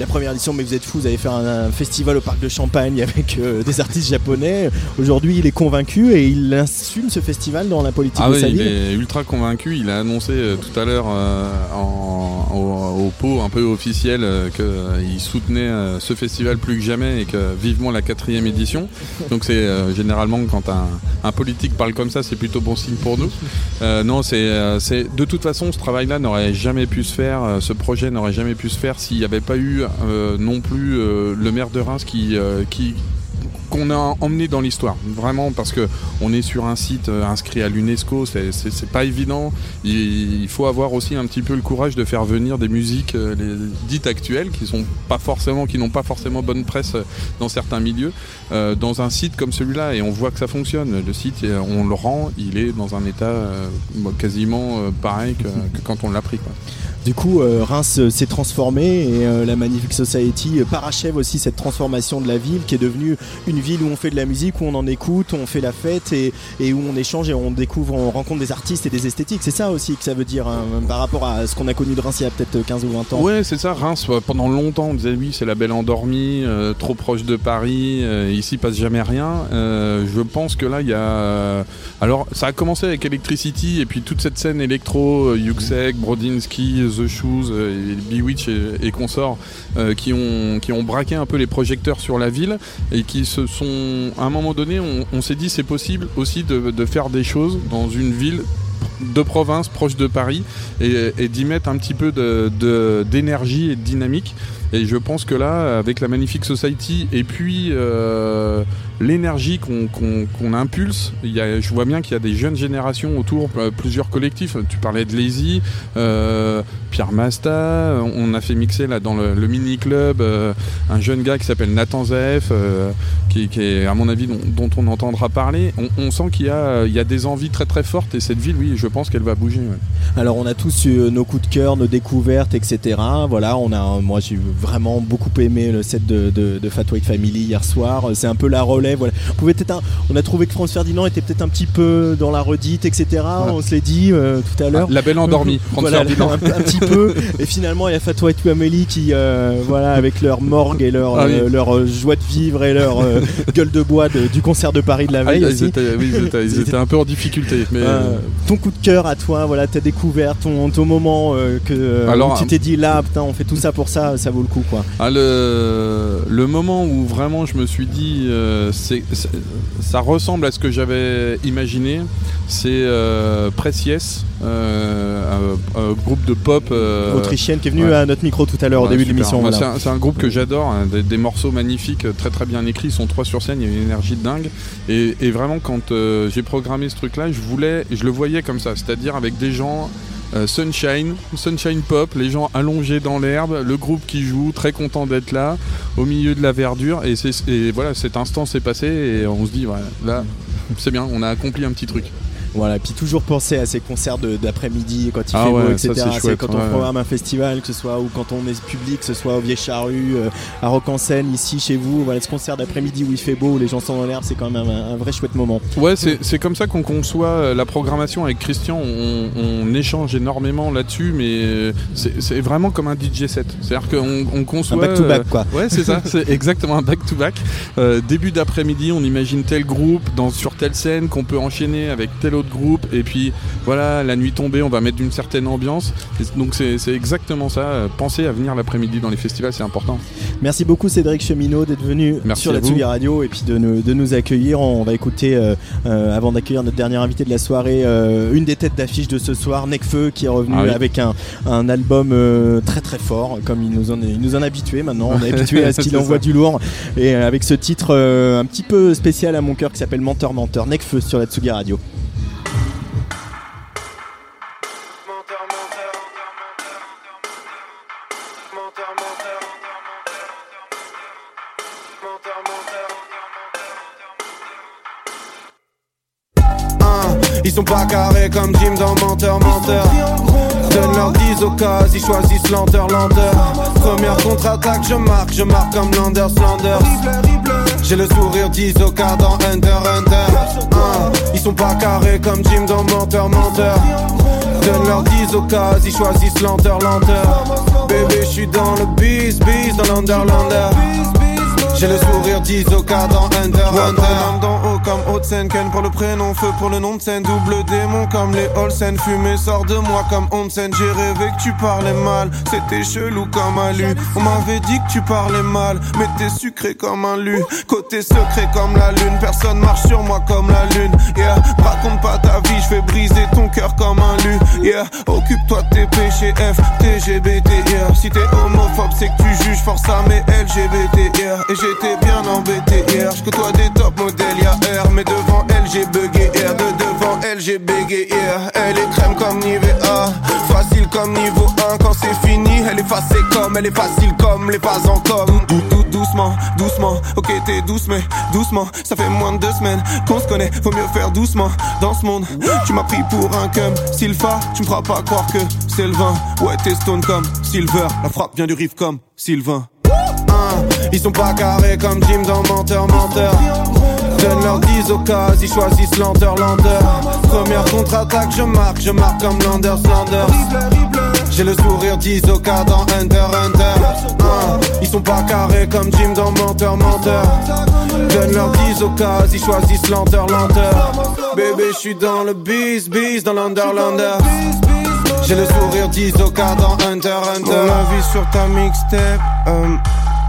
la première édition, mais vous êtes fous, vous allez faire un, un festival au parc de Champagne avec euh, des artistes japonais. Aujourd'hui, il est convaincu et il assume ce festival dans la politique
Ah
de
oui,
sa
il est ultra convaincu. Il a annoncé euh, tout à l'heure euh, au, au pot un peu officiel qu'il soutenait ce festival plus que jamais et que vivement la quatrième édition. Donc c'est généralement quand un, un politique parle comme ça, c'est plutôt bon signe pour nous. Non, c'est de toute façon ce travail-là n'aurait jamais pu se faire, ce projet n'aurait jamais pu se faire s'il n'y avait pas eu non plus euh, le maire de Reims qui, euh, qui qu'on a emmené dans l'histoire. Vraiment, parce que on est sur un site euh, inscrit à l'UNESCO, c'est- pas évident. Il, faut avoir aussi un petit peu le courage de faire venir des musiques euh, dites actuelles qui n'ont pas forcément bonne presse euh, dans certains milieux, euh, dans un site comme celui-là. Et on voit que ça fonctionne. Le site, euh, on le rend, il est dans un état euh, quasiment euh, pareil que, quand on l'a pris.
Du coup, euh, Reims euh, s'est transformé et euh, la Magnifique Society parachève aussi cette transformation de la ville qui est devenue une ville où on fait de la musique, où on en écoute, où on fait la fête et, où on échange et on découvre, on rencontre des artistes et des esthétiques. C'est ça aussi que ça veut dire hein, par rapport à ce qu'on a connu de Reims il y a peut-être 15 ou 20 ans.
Ouais, c'est ça. Reims, pendant longtemps, on disait oui, c'est la belle endormie, trop proche de Paris, euh, ici passe jamais rien. Je pense que là, il y a. Alors, ça a commencé avec Electricity et puis toute cette scène électro, Yuxek, Brodinski, The Shoes, Bewitch et, et consorts, euh, qui, ont, qui ont braqué un peu les projecteurs sur la ville et qui se sont. À un moment donné, on, s'est dit c'est possible aussi de, de faire des choses dans une ville de province proche de Paris et, d'y mettre un petit peu de- de- d'énergie et de dynamique. Et je pense que là, avec la Magnifique Society et puis euh, l'énergie qu'on impulse, il y a, je vois bien qu'il y a des jeunes générations autour, euh, plusieurs collectifs. Tu parlais de Lazy, euh, Pierre Masta, on a fait mixer là dans le, mini-club euh, un jeune gars qui s'appelle Nathan Zaef, euh, qui, est à mon avis dont, on entendra parler. On, sent qu'il y, a- y a des envies très très fortes et cette ville, oui, je pense qu'elle va bouger.
Alors on a tous eu nos coups de cœur, nos découvertes, etc. Voilà, on a, moi j'ai vraiment beaucoup aimé le set de, de, de Fat White Family hier soir. C'est un peu la relève. Voilà. On, pouvait peut-être un- on a trouvé que France Ferdinand était peut-être un petit peu dans la redite, etc. On se l'est dit euh, tout à l'heure.
La belle endormie,
Voilà,
Ferdinand.
un, un petit peu. Et finalement il y a Fat White Family qui, euh, voilà, avec leur morgue et leur,
Ah oui.
euh, leur joie de vivre et leur gueule de bois de- du concert de Paris de la
Ah,
veille
ils, étaient, oui, ils étaient- ils étaient un peu en difficulté. Mais,
ton coup de cœur à toi, voilà, ta découverte, ton, ton moment que
Alors,
tu t'es dit là, putain, on fait tout ça pour ça, ça vaut le coup quoi.
Ah, le, le moment où vraiment je me suis dit euh, c'est, ça ressemble à ce que j'avais imaginé, c'est euh, euh, un, un groupe de pop euh,
Autrichienne qui est venue
ouais.
à notre micro tout à l'heure au début de l'émission.
Bah,
voilà.
c'est, un, c'est un groupe que j'adore, hein, des, des morceaux magnifiques, euh, très très bien écrits, ils sont trois sur scène, il y a une énergie de dingue. Et, et vraiment quand j'ai programmé ce truc-là, je voulais, je le voyais comme ça, c'est-à-dire avec des gens euh, sunshine, sunshine pop, les gens allongés dans l'herbe, le groupe qui joue, très content d'être là, au milieu de la verdure. Et, et voilà, cet instant s'est passé et on se dit, voilà, là, c'est bien, on a accompli un petit truc.
Voilà, puis toujours penser à ces concerts d'après-midi quand il
Ah
fait beau, etc.
c'est
quand on programme un festival, que ce soit ou quand on est public, que ce soit au Vieille Charrue, euh, à Rock en Seine, ici chez vous. Voilà, ce concert d'après-midi où il fait beau, où les gens sont dans l'herbe, c'est quand même un, un vrai chouette moment.
Ouais, c'est comme ça qu'on conçoit euh, la programmation avec Christian. On, on échange énormément là-dessus, mais euh, c'est vraiment comme un DJ set. C'est-à-dire qu'on on conçoit.
Un back-to-back, quoi.
Ouais, c'est ça, c'est exactement un back-to-back. Euh, début d'après-midi, on imagine tel groupe dans, sur telle scène qu'on peut enchaîner avec tel autre groupe, et puis voilà, la nuit tombée, on va mettre une certaine ambiance. Et donc c'est exactement ça. Euh, Penser à venir l'après-midi dans les festivals, c'est important.
Merci beaucoup Cédric Cheminot d'être venu
Merci
sur la. Tsugi Radio et puis de nous, de nous accueillir. On va écouter, euh, euh, avant d'accueillir notre dernier invité de la soirée, euh, une des têtes d'affiche de ce soir, Necfeu, qui est revenu
Ah oui.
avec un, un album très très fort, comme il nous en, est- il nous en a habitué maintenant. On est habitué à ce qu'il envoie
ça.
du lourd. Et avec ce titre un petit peu spécial à mon cœur qui s'appelle Menteur Menteur, Necfeu sur la Tsugi Radio.
Ils sont pas carrés comme Jim dans Menteur Menteur. Donne leur 10 occasions, ils choisissent lenteur lenteur. Première contre-attaque, je marque, je marque comme Landers Landers. J'ai le sourire 10 au cas dans Hunter Hunter. Hein, Ils sont pas carrés comme Jim dans Menteur Menteur. Donne leur 10 occasions, ils choisissent lenteur lenteur. Bébé, je suis dans le bis, bis dans l'Underlander j'ai le sourire 10 au cas dans Hunter Hunter comme scène Ken pour le prénom, feu pour le nom de scène Double démon comme les Olsen Fumée sort de moi comme Onsen. J'ai rêvé que tu parlais mal C'était chelou comme un lu. On m'avait dit que tu parlais mal Mais t'es sucré comme un lu. Côté secret comme la lune Personne marche sur moi comme la lune. Yeah, raconte pas ta vie Je vais briser ton cœur comme un lu. Yeah, occupe-toi de tes péchés F, TGBT Yeah, si t'es homophobe c'est que tu juges fort ça mais LGBT Yeah, et j'ai t'étais bien embêté. Hier. Je toi des top modèles, y'a R. Mais devant elle, j'ai bugué R. De devant elle, j'ai bégayé hier. Elle est crème comme Nivea. Facile comme niveau 1. Quand c'est fini, elle est facée comme. Elle est facile comme les vases en com. Dou- dou- Doucement, doucement. Ok, t'es douce, mais doucement. Ça fait moins de deux semaines qu'on se connaît. Faut mieux faire doucement dans ce monde. Tu m'as pris pour un cum. Sylpha, tu me feras pas croire que c'est le vin. Ouais, t'es stone comme Silver. La frappe vient du riff comme Sylvain. Hein, Ils sont pas carrés comme Jim dans Menteur, Menteur. Donne leur 10 occasions, ils choisissent lenteur. Première contre-attaque, je marque, je marque comme Landers, Landers. J'ai le sourire d'Isoka dans Hunter, Hunter. Hein, Ils sont pas carrés comme Jim dans Menteur, Menteur. Donne leur 10 occasions, ils choisissent lenteur. Bébé, je suis dans le bis, bis, dans l'Underlander. J'ai le sourire d'Isoka dans Hunter, Hunter. Mon avis sur ta mixtape, euh,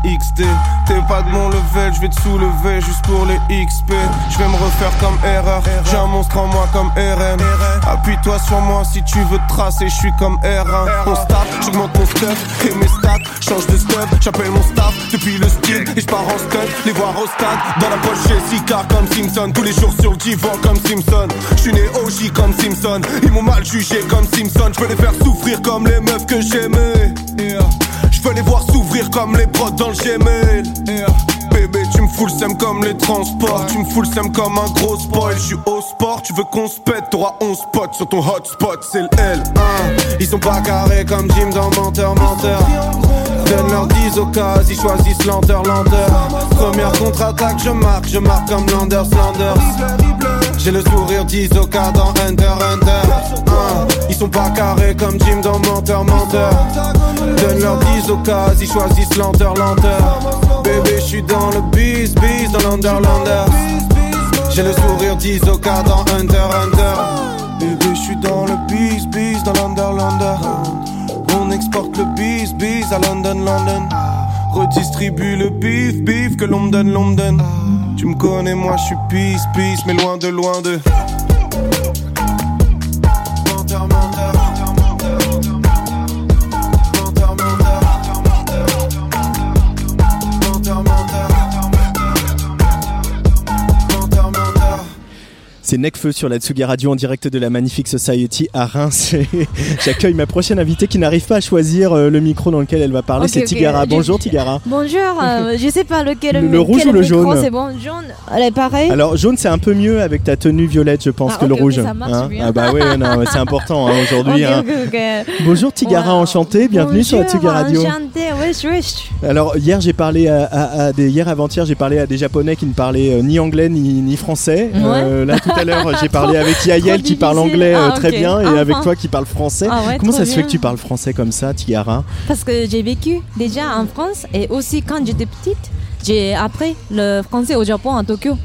XD. T'es pas de mon level, je vais te soulever juste pour les XP. Je vais me refaire comme erreur. J'ai un monstre en moi comme RN. Appuie-toi sur moi si tu veux tracer, je suis comme R1. On start, j'augmente mon stuff et mes stats. Change de stuff, j'appelle mon staff depuis le style et je pars en stunt. Les voir au stade, dans la poche j'ai Sicard comme Simpson. Tous les jours sur le divan comme Simpson. Je suis né OG comme Simpson. Ils m'ont mal jugé comme Simpson. Je veux les faire souffrir comme les meufs que j'aimais. Je veux les voir s'ouvrir comme les prods dans le Gmail. Bébé, tu me fous le seum comme les transports. Tu me fous le seum comme un gros spoil. Je suis au sport, tu veux qu'on se pète? T'auras 11 spots sur ton hotspot, c'est le L1. Ils sont pas carrés comme Jim dans Menteur, Menteur. Donne leur 10 occasions, ils choisissent lenteur, lenteur. Première contre-attaque, je marque, je marque comme Landers, Landers. J'ai le sourire d'Isoka dans Hunter, Hunter. Hein, Ils sont pas carrés comme Jim dans Menteur, Menteur. Donne leur 10 occasions, ils choisissent lenteur, lenteur. Bébé, je suis dans le bis, bis, dans l'Underlander. J'ai le sourire d'Isoka dans Hunter, Hunter. Bébé, je suis dans le bis, bis, dans l'Underlander. On exporte le bis, bis à London, London. Redistribue le bif, bif que l'on me donne, l'on me donne. Tu me connais, moi je suis peace, peace, mais loin de, loin de.
C'est Necfeu sur la Tsugi Radio en direct de la Magnifique Society à Reims. J'accueille ma prochaine invitée qui n'arrive pas à choisir euh, le micro dans lequel elle va parler. C'est. Tigara. Bonjour Tigara.
Bonjour, euh, je sais pas lequel
Le- le rouge ou le jaune
C'est bon, jaune, elle est pareil.
Alors jaune c'est un peu mieux avec ta tenue violette je pense
Ah,
que le rouge.
ça marche bien.
Ah bah oui c'est important hein, aujourd'hui. Hein. Bonjour Tigara, enchanté, bienvenue sur la Tsugi Radio.
enchanté, wesh, wesh.
Alors hier j'ai parlé à, à- à des hier avant-hier j'ai parlé à des japonais qui ne parlaient euh, ni anglais ni, ni français. Euh, là tout à l'heure j'ai parlé avec Yael qui parle anglais euh,
Ah,
très bien et
Enfin.
avec toi qui parle français.
Ah ouais,
Comment ça se fait
bien.
que tu parles français comme ça Tigara
Parce que j'ai vécu déjà en France et aussi quand j'étais petite, j'ai appris le français au Japon, à Tokyo.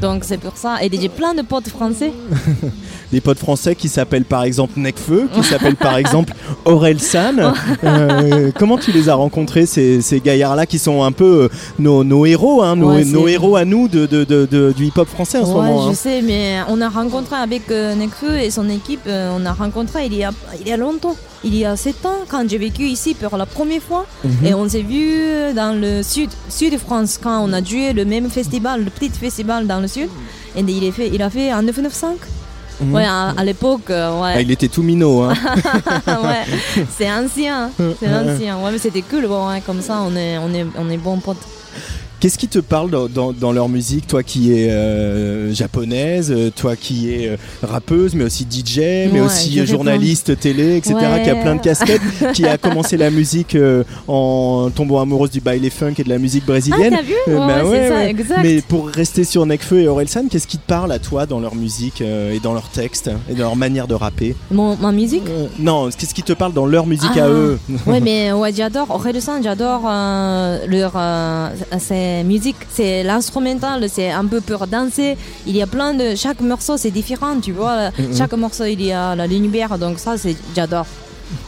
Donc c'est pour ça. Et j'ai plein de potes français.
Des potes français qui s'appellent par exemple Necfeu, qui s'appellent par exemple Aurel San. Euh, comment tu les as rencontrés ces, ces gaillards-là qui sont un peu euh, nos, nos héros, hein, nos,
Ouais, c'est-
nos héros à nous de, de- de- du hip-hop français en ce moment
je
hein.
sais, mais on a rencontré avec euh, Nekfeu et son équipe, euh, on a rencontré il y a, il y a longtemps, il y a 7 ans, quand j'ai vécu ici pour la première fois.
Mhm.
Et on s'est vu dans le sud, sud de France, quand on a joué le même festival, le petit festival dans le Et il, est fait, il a fait en 995.
Mhm.
Ouais, à, à l'époque, euh,
Ah,
ouais.
il était tout minot. Hein.
ouais, c'est ancien, c'est ancien. Ouais, mais c'était cool, bon, ouais, comme ça, on est, on est, on est bons potes.
Qu'est-ce qui te parle dans, dans- dans leur musique, toi qui es euh, japonaise, euh, toi qui es euh, rappeuse, mais aussi DJ, mais
Ouais,
aussi
réponds.
journaliste télé, etc.,
Ouais.
qui a plein de casquettes, qui a commencé la musique euh, en tombant amoureuse du baile funk et de la musique brésilienne.
Ah, t'as vu Ouais, ouais, c'est ça, exact.
Mais pour rester sur Nekfeu et Orelsan, qu'est-ce qui te parle à toi dans leur musique et dans leurs textes et dans leur manière de rapper?
Mon, ma musique?
Non, qu'est-ce qui te parle dans leur musique
Ah.
à eux?
Ouais, mais ouais, j'adore Orelsan, j'adore leur ces musiques. C'est l'instrumental, c'est un peu pour danser. Il y a plein de chaque morceau, c'est différent, tu vois.
Mhm.
Chaque morceau, il y a la lumière, donc ça, c'est j'adore.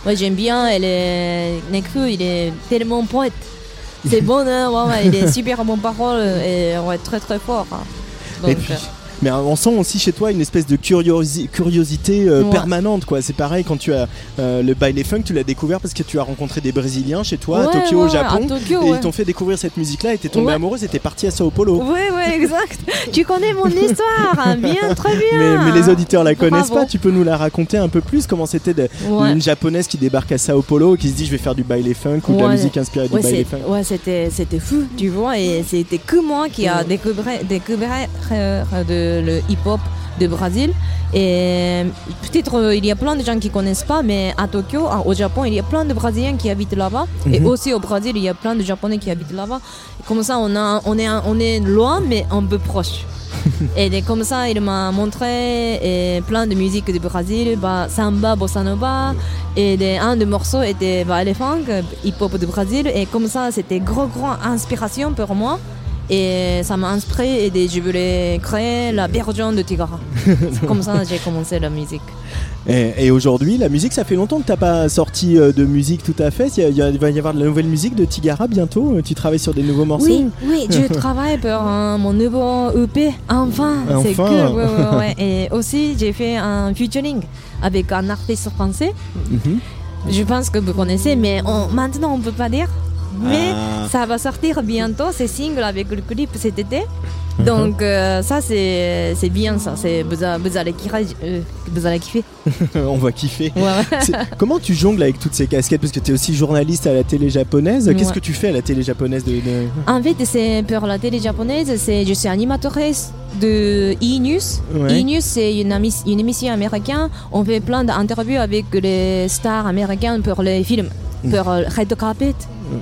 Ouais, j'aime bien. Elle est Nekfeu, il est tellement poète. C'est bon, hein, ouais, ouais, il est super bon parole et ouais, très très fort. hein.
Et
Donc,
puis,
euh,
mais on sent aussi chez toi une espèce de curiosi- curiosité euh,
Ouais.
permanente, quoi. C'est pareil quand tu as euh, le baile funk, tu l'as découvert parce que tu as rencontré des Brésiliens chez toi à
Ouais,
Tokyo,
ouais,
au Japon,
Tokyo,
et
ouais.
ils t'ont fait découvrir cette musique-là, et t'es tombé
Ouais.
amoureuse, et t'es parti à Sao Paulo.
Oui, oui, exact. tu connais mon histoire, hein, bien, très bien.
Mais, mais les auditeurs la connaissent
Bravo.
pas, tu peux nous la raconter un peu plus Comment c'était
Ouais.
une japonaise qui débarque à Sao Paulo et qui se dit je vais faire du baile funk ou de la
Ouais.
musique inspirée du
Ouais,
baile funk
ouais, c'était c'était fou, tu vois, et c'était que moi qui a découvert, découvert euh, de, le hip-hop de Brésil. Et peut-être euh, il y a plein de gens qui connaissent pas, mais à Tokyo, au Japon, il y a plein de Brésiliens qui habitent là-bas, et
Mhm.
aussi au Brésil, il y a plein de Japonais qui habitent là-bas. Comme ça, on a, on est, on est loin, mais un peu proche. et comme ça, il m'a montré et plein de musique du Brésil, bah, samba, bossa nova, et des, un des morceaux était bah, funk, hip-hop du Brésil, et comme ça, c'était gros, gros inspiration pour moi. Et ça m'a inspiré et je voulais créer la version de Tigara. C'est comme ça j'ai commencé la musique.
Et, et aujourd'hui, la musique, ça fait longtemps que t'as pas sorti euh, de musique tout à fait. Il, va y avoir de la nouvelle musique de Tigara bientôt. Euh, Tu travailles sur des nouveaux morceaux
Oui, oui, je travaille pour euh, mon nouveau EP. Enfin, c'est
Enfin.
cool. ouais, ouais, ouais. Et aussi, j'ai fait un featuring avec un artiste français.
Mhm.
Je pense que vous connaissez, mais on- maintenant on peut pas dire. Mais
Ah.
ça va sortir bientôt, c'est single avec le clip cet été.
Mhm.
Donc euh, ça c'est c'est bien ça, c'est vous, vous allez kiffer, euh, vous allez kiffer.
On va kiffer.
Ouais,
Comment tu jongles avec toutes ces casquettes? Parce que tu es aussi journaliste à la télé japonaise. Qu'est-ce
Ouais.
que tu fais à la télé japonaise de, de-
En fait, c'est pour la télé japonaise, c'est je suis animatrice de.
Ouais.
E-News, c'est une, une émission américaine. On fait plein d'interviews avec les stars américaines pour les films, pour euh, Red Carpet.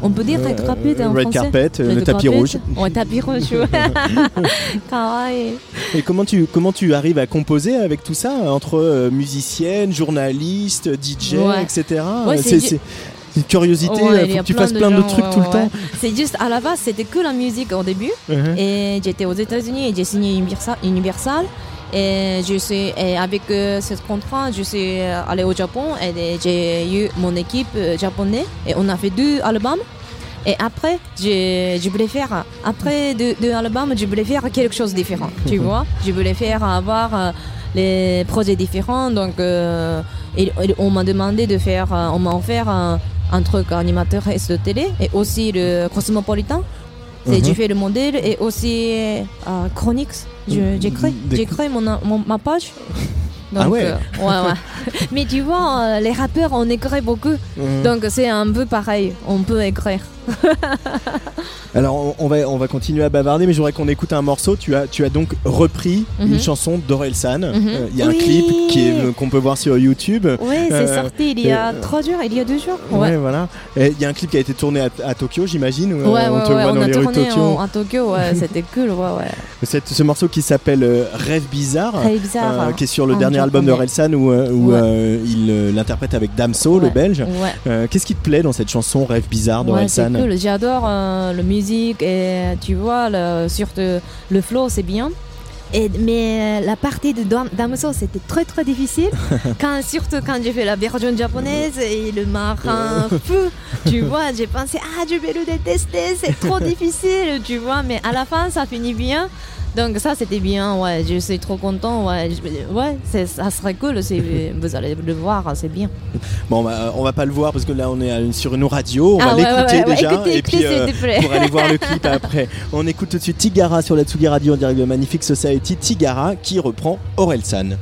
On peut dire Red
Euh,
Carpet en
Red
français
carpet, euh, le tapis
carpet.
rouge.
Ouais, tapis rouge.
Et comment tu, comment tu arrives à composer avec tout ça entre musicienne, journaliste, DJ,
Ouais.
etc.
Ouais, c'est
une curiosité,
Ouais,
faut que tu fasses plein de
gens,
trucs
ouais,
tout le
ouais.
temps.
C'est juste à la base, c'était que la musique au début.
Mhm.
Et j'étais aux États-Unis et j'ai signé Universal. Universal. Et je suis et avec euh, ce contrat, je suis euh, allée au Japon et j'ai eu mon équipe euh, japonaise et on a fait deux albums. Et après, je, je voulais faire, après deux, deux albums, je voulais faire quelque chose de différent, tu vois. Je voulais faire avoir les projets différents. Donc, euh, et- et on m'a demandé de faire, on m'a offert un, un truc animateur de télé et aussi le Cosmopolitan. C'est-
Mhm.
J'ai fait le modèle et aussi euh, Chronix. J'ai créé,
Des-
j'ai créé mon, mon- ma page.
Ah ouais.
euh, ouais, ouais. Mais tu vois, euh, les rappeurs, on écrit beaucoup.
Mhm.
Donc c'est un peu pareil. On peut écrire.
Alors on, va, on va continuer à bavarder, mais je voudrais qu'on écoute un morceau. Tu as, tu as donc repris
Mhm.
une chanson d'Orelsan. Euh,
Mhm.
Il y a un clip euh, qu'on peut voir sur YouTube.
Oui, c'est
Euh,
sorti il y a
euh,
trois jours, il y a deux jours.
Ouais,
Ouais.
voilà. Il y a un clip qui a été tourné à, à Tokyo, j'imagine.
Ouais,
euh, on
ouais,
te
ouais,
voit dans
a
les rues de Tokyo.
en- à Tokyo, ouais, c'était cool, ouais, ouais.
Ce morceau qui s'appelle euh, Rêve bizarre, euh,
Rêve bizarre,
qui est sur le
en
dernier album de
japonais.
Relsan où, euh, où,
Ouais.
euh, il euh, l'interprète avec Damso, le
Ouais,
belge.
ouais.
Euh, Qu'est-ce qui te plaît dans cette chanson Rêve bizarre de
J'adore euh, la musique et tu vois, le, surtout le flow, c'est bien. Et, mais euh, la partie de Dam- Damso, c'était très très difficile. quand, surtout quand j'ai fait la version japonaise et le marin fou, tu vois, j'ai pensé, ah, je vais le détester, c'est trop difficile, tu vois. Mais à la fin, ça finit bien. Donc ça, c'était bien, ouais, je suis trop content, ouais, je- ouais ça serait cool, vous allez le voir, c'est bien.
Bon, bah, on va pas le voir parce que là on est sur une radio, on
Ah
va
ouais,
l'écouter
ouais,
déjà
écoutez,
et puis euh, pour aller voir le clip après. On écoute tout de suite Tigara sur la Tsugi Radio en direct de Magnifique Society. Tigara qui reprend Orelsan.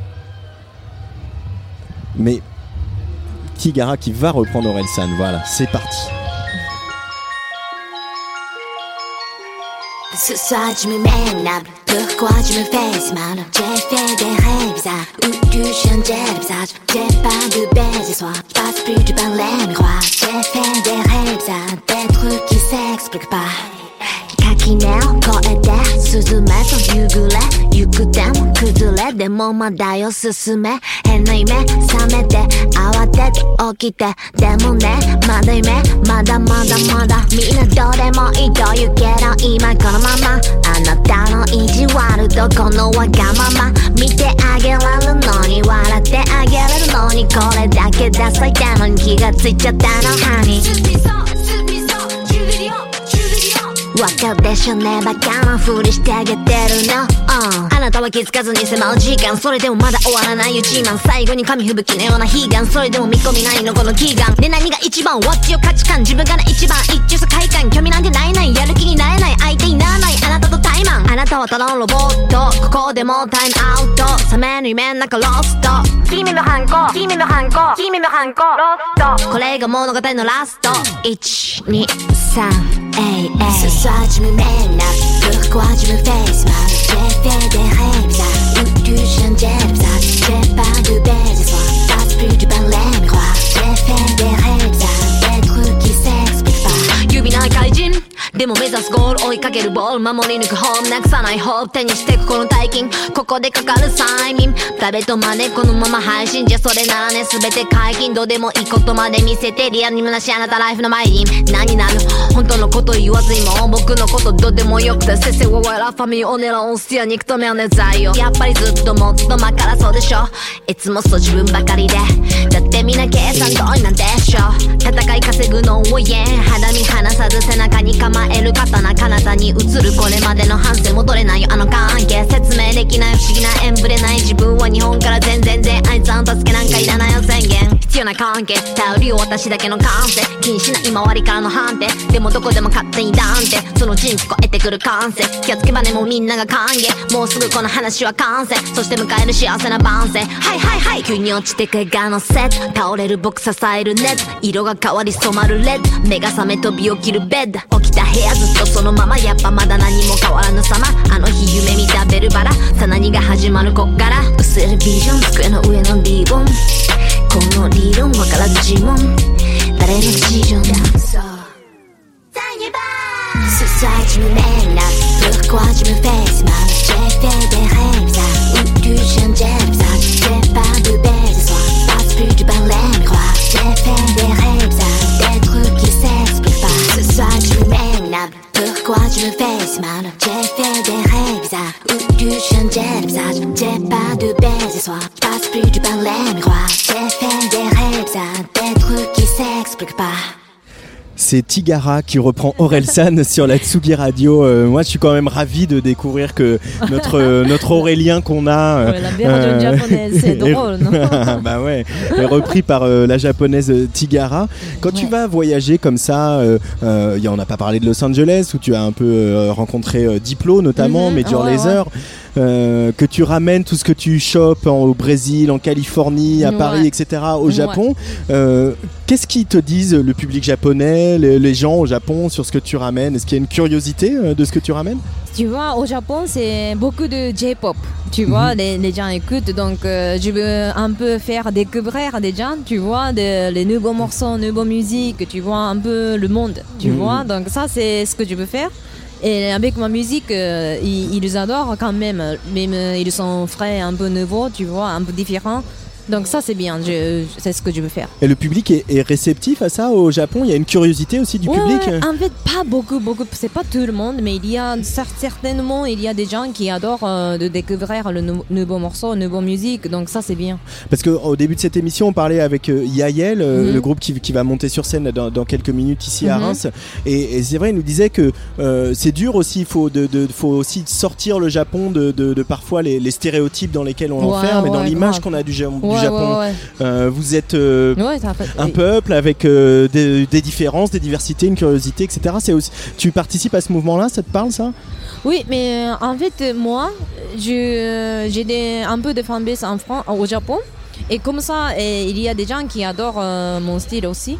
Mais Tigara qui va reprendre Orelsan, voilà, c'est parti.
Ce soir je me minable Pourquoi je me fais si mal J'ai fait des rêves bizarres Où tu changeais le visage J'ai pas de histoires. Je passe plus du par les miroirs. J'ai fait des rêves bizarres Des trucs qui s'expliquent pas 垣根を越えて進めと夕暮れ行くでも崩れでもまだよ進め変な夢覚めて慌てて起きてでもねまだ夢まだまだまだみんなどうでもいいと言うけど今このまま。あなたの意地悪とこのわがまま。見てあげられるのに笑ってあげれるのにこれだけダサいたのに気がついちゃったのハニーわかるでしょ？ねバカなふりしてあげてるの、uh あなたは気づかずに迫る時間。それでもまだ終わらない一番最後に紙吹雪のような悲願。それでも見込みないのこの祈願。で何が一番？What's your 価値観自分から一番一致世界観興味なんてないない。やる気になれない相手にならない。あなたなたはただのボット。ここでもタイムアウト。サメの夢の中ロスト。君のハンコ。君のハンコ。君のハンコ。ロスト。これが物語のラスト。123ええええそそじむめんなブロック。はフェイスマンジフェデヘイザーウッドシャンジェフザージファルベージェ
スワンバツプリュバンレミホワジフェデヘイ。ザー
でも目指すゴール追いかけるボール守り抜くホームなくさないホープ手にしてくこの大金。ここでかかる催眠。誰とまでこのまま配信じゃそれならね。全て解禁どうでもいいことまで見せてリアルに虚しあなたライフの前に。何なる？本当のこと言わずにも僕のことどうでもよくて。せせわわらファミオネラオンスティア憎とめはね在よやっぱりずっともっとまからそうでしょ。いつもそう自分ばかりで。だってみんな計算通りなんでしょ。戦い稼ぐのを言え肌身離さず背中に構える刀彼方に映るこれまでの反省戻れないよあの関係説明できない不思議な縁ぶれない自分は日本から全然全あいつらの助けなんかいらないよ。宣言必要な関係頼りを私だけの感性気にしない。今割りからの判定でもどこでも勝手に断定その人聞こえてくる感性気がつけばねもうみんなが歓迎もうすぐこの話は完成そして迎える幸せな晩成はいはいはい急に落ちてく映画のセット。倒れる僕支えるネット。色が変わり染まるレッド。目が覚め飛び起きるベッド。起きた部屋ずっとそのままやっぱまだ何も変わらぬ様。あの日夢見たベルバラさ何が始まるこっから。薄るビジョン机の上のリボン。この理論わからず自問誰の事情だ？そう。すさじむめんなぶっ壊じむフェイスマン。ジェフェデヘルザウルシャンジェフザ。ジェファンドベルスワバスプルバンレンコア。ジェフェデヘルザ。Pourquoi tu me fais mal? J'ai fait des rêves bizarres Où tu changes de visage J'ai pas de belles histoires Passe plus du balai miroir J'ai fait des rêves bizarres Des trucs qui s'expliquent pas
C'est Tigara qui reprend Orelsan sur la Tsugi Radio. Euh, moi, je suis quand même ravi de découvrir que notre euh, notre Aurélien qu'on a, euh,
Ouais, la version japonaise, c'est
est-
drôle, non
Bah ouais, est repris par euh, la japonaise euh, Tigara. Quand tu vas voyager comme ça, euh, euh, on n'a pas parlé de Los Angeles où tu as un peu euh, rencontré euh, Diplo notamment,
Mhm,
Major
ouais,
Lazer. Euh, que tu ramènes tout ce que tu chopes en- au Brésil, en Californie, à
Ouais.
Paris, etc. au
Ouais.
Japon. Euh, Qu'est-ce qu'ils te disent le public japonais, les, les gens au Japon sur ce que tu ramènes? Est-ce qu'il y a une curiosité euh, de ce que tu ramènes?
Tu vois, au Japon, c'est beaucoup de J-pop. Tu vois,
Mhm.
les, les gens écoutent, donc euh, je veux un peu faire découvrir des gens, tu vois, de- les nouveaux morceaux, nouveaux musiques, tu vois, un peu le monde, tu
Mhm.
vois. Donc ça, c'est ce que je veux faire. Et avec ma musique, euh, ils, adorent quand même. Même euh, ils sont frais, un peu nouveaux, tu vois, un peu différents. Donc ça, c'est bien. C'est ce que je veux faire.
Et le public est, est réceptif à ça au Japon? Il y a une curiosité aussi du
Ouais,
public?
ouais, en fait, pas beaucoup, beaucoup. C'est pas tout le monde, mais il y a cer- certainement, il y a des gens qui adorent euh, de découvrir le nou- nouveau morceau, nouveau musique. Donc ça, c'est bien.
Parce qu'au début de cette émission, on parlait avec euh, Yael, euh,
Mhm.
le groupe qui, qui va monter sur scène dans, dans quelques minutes ici à
Mhm.
Reims. Et, et c'est vrai, il nous disait que euh, c'est dur aussi, il faut, de, de- faut aussi sortir le Japon de, de- de parfois les, les stéréotypes dans lesquels on
Ouais,
l'enferme et dans l'image qu'on a du, Ja- du Japon. Euh, vous êtes euh, un peuple avec euh, des, des différences, des diversités, une curiosité, etc. C'est aussi, tu participes à ce mouvement-là, ça te parle ça?
Oui, mais en fait, moi, j'ai un peu de fanbase en France, au Japon. Et comme ça, et il y a des gens qui adorent euh, mon style aussi.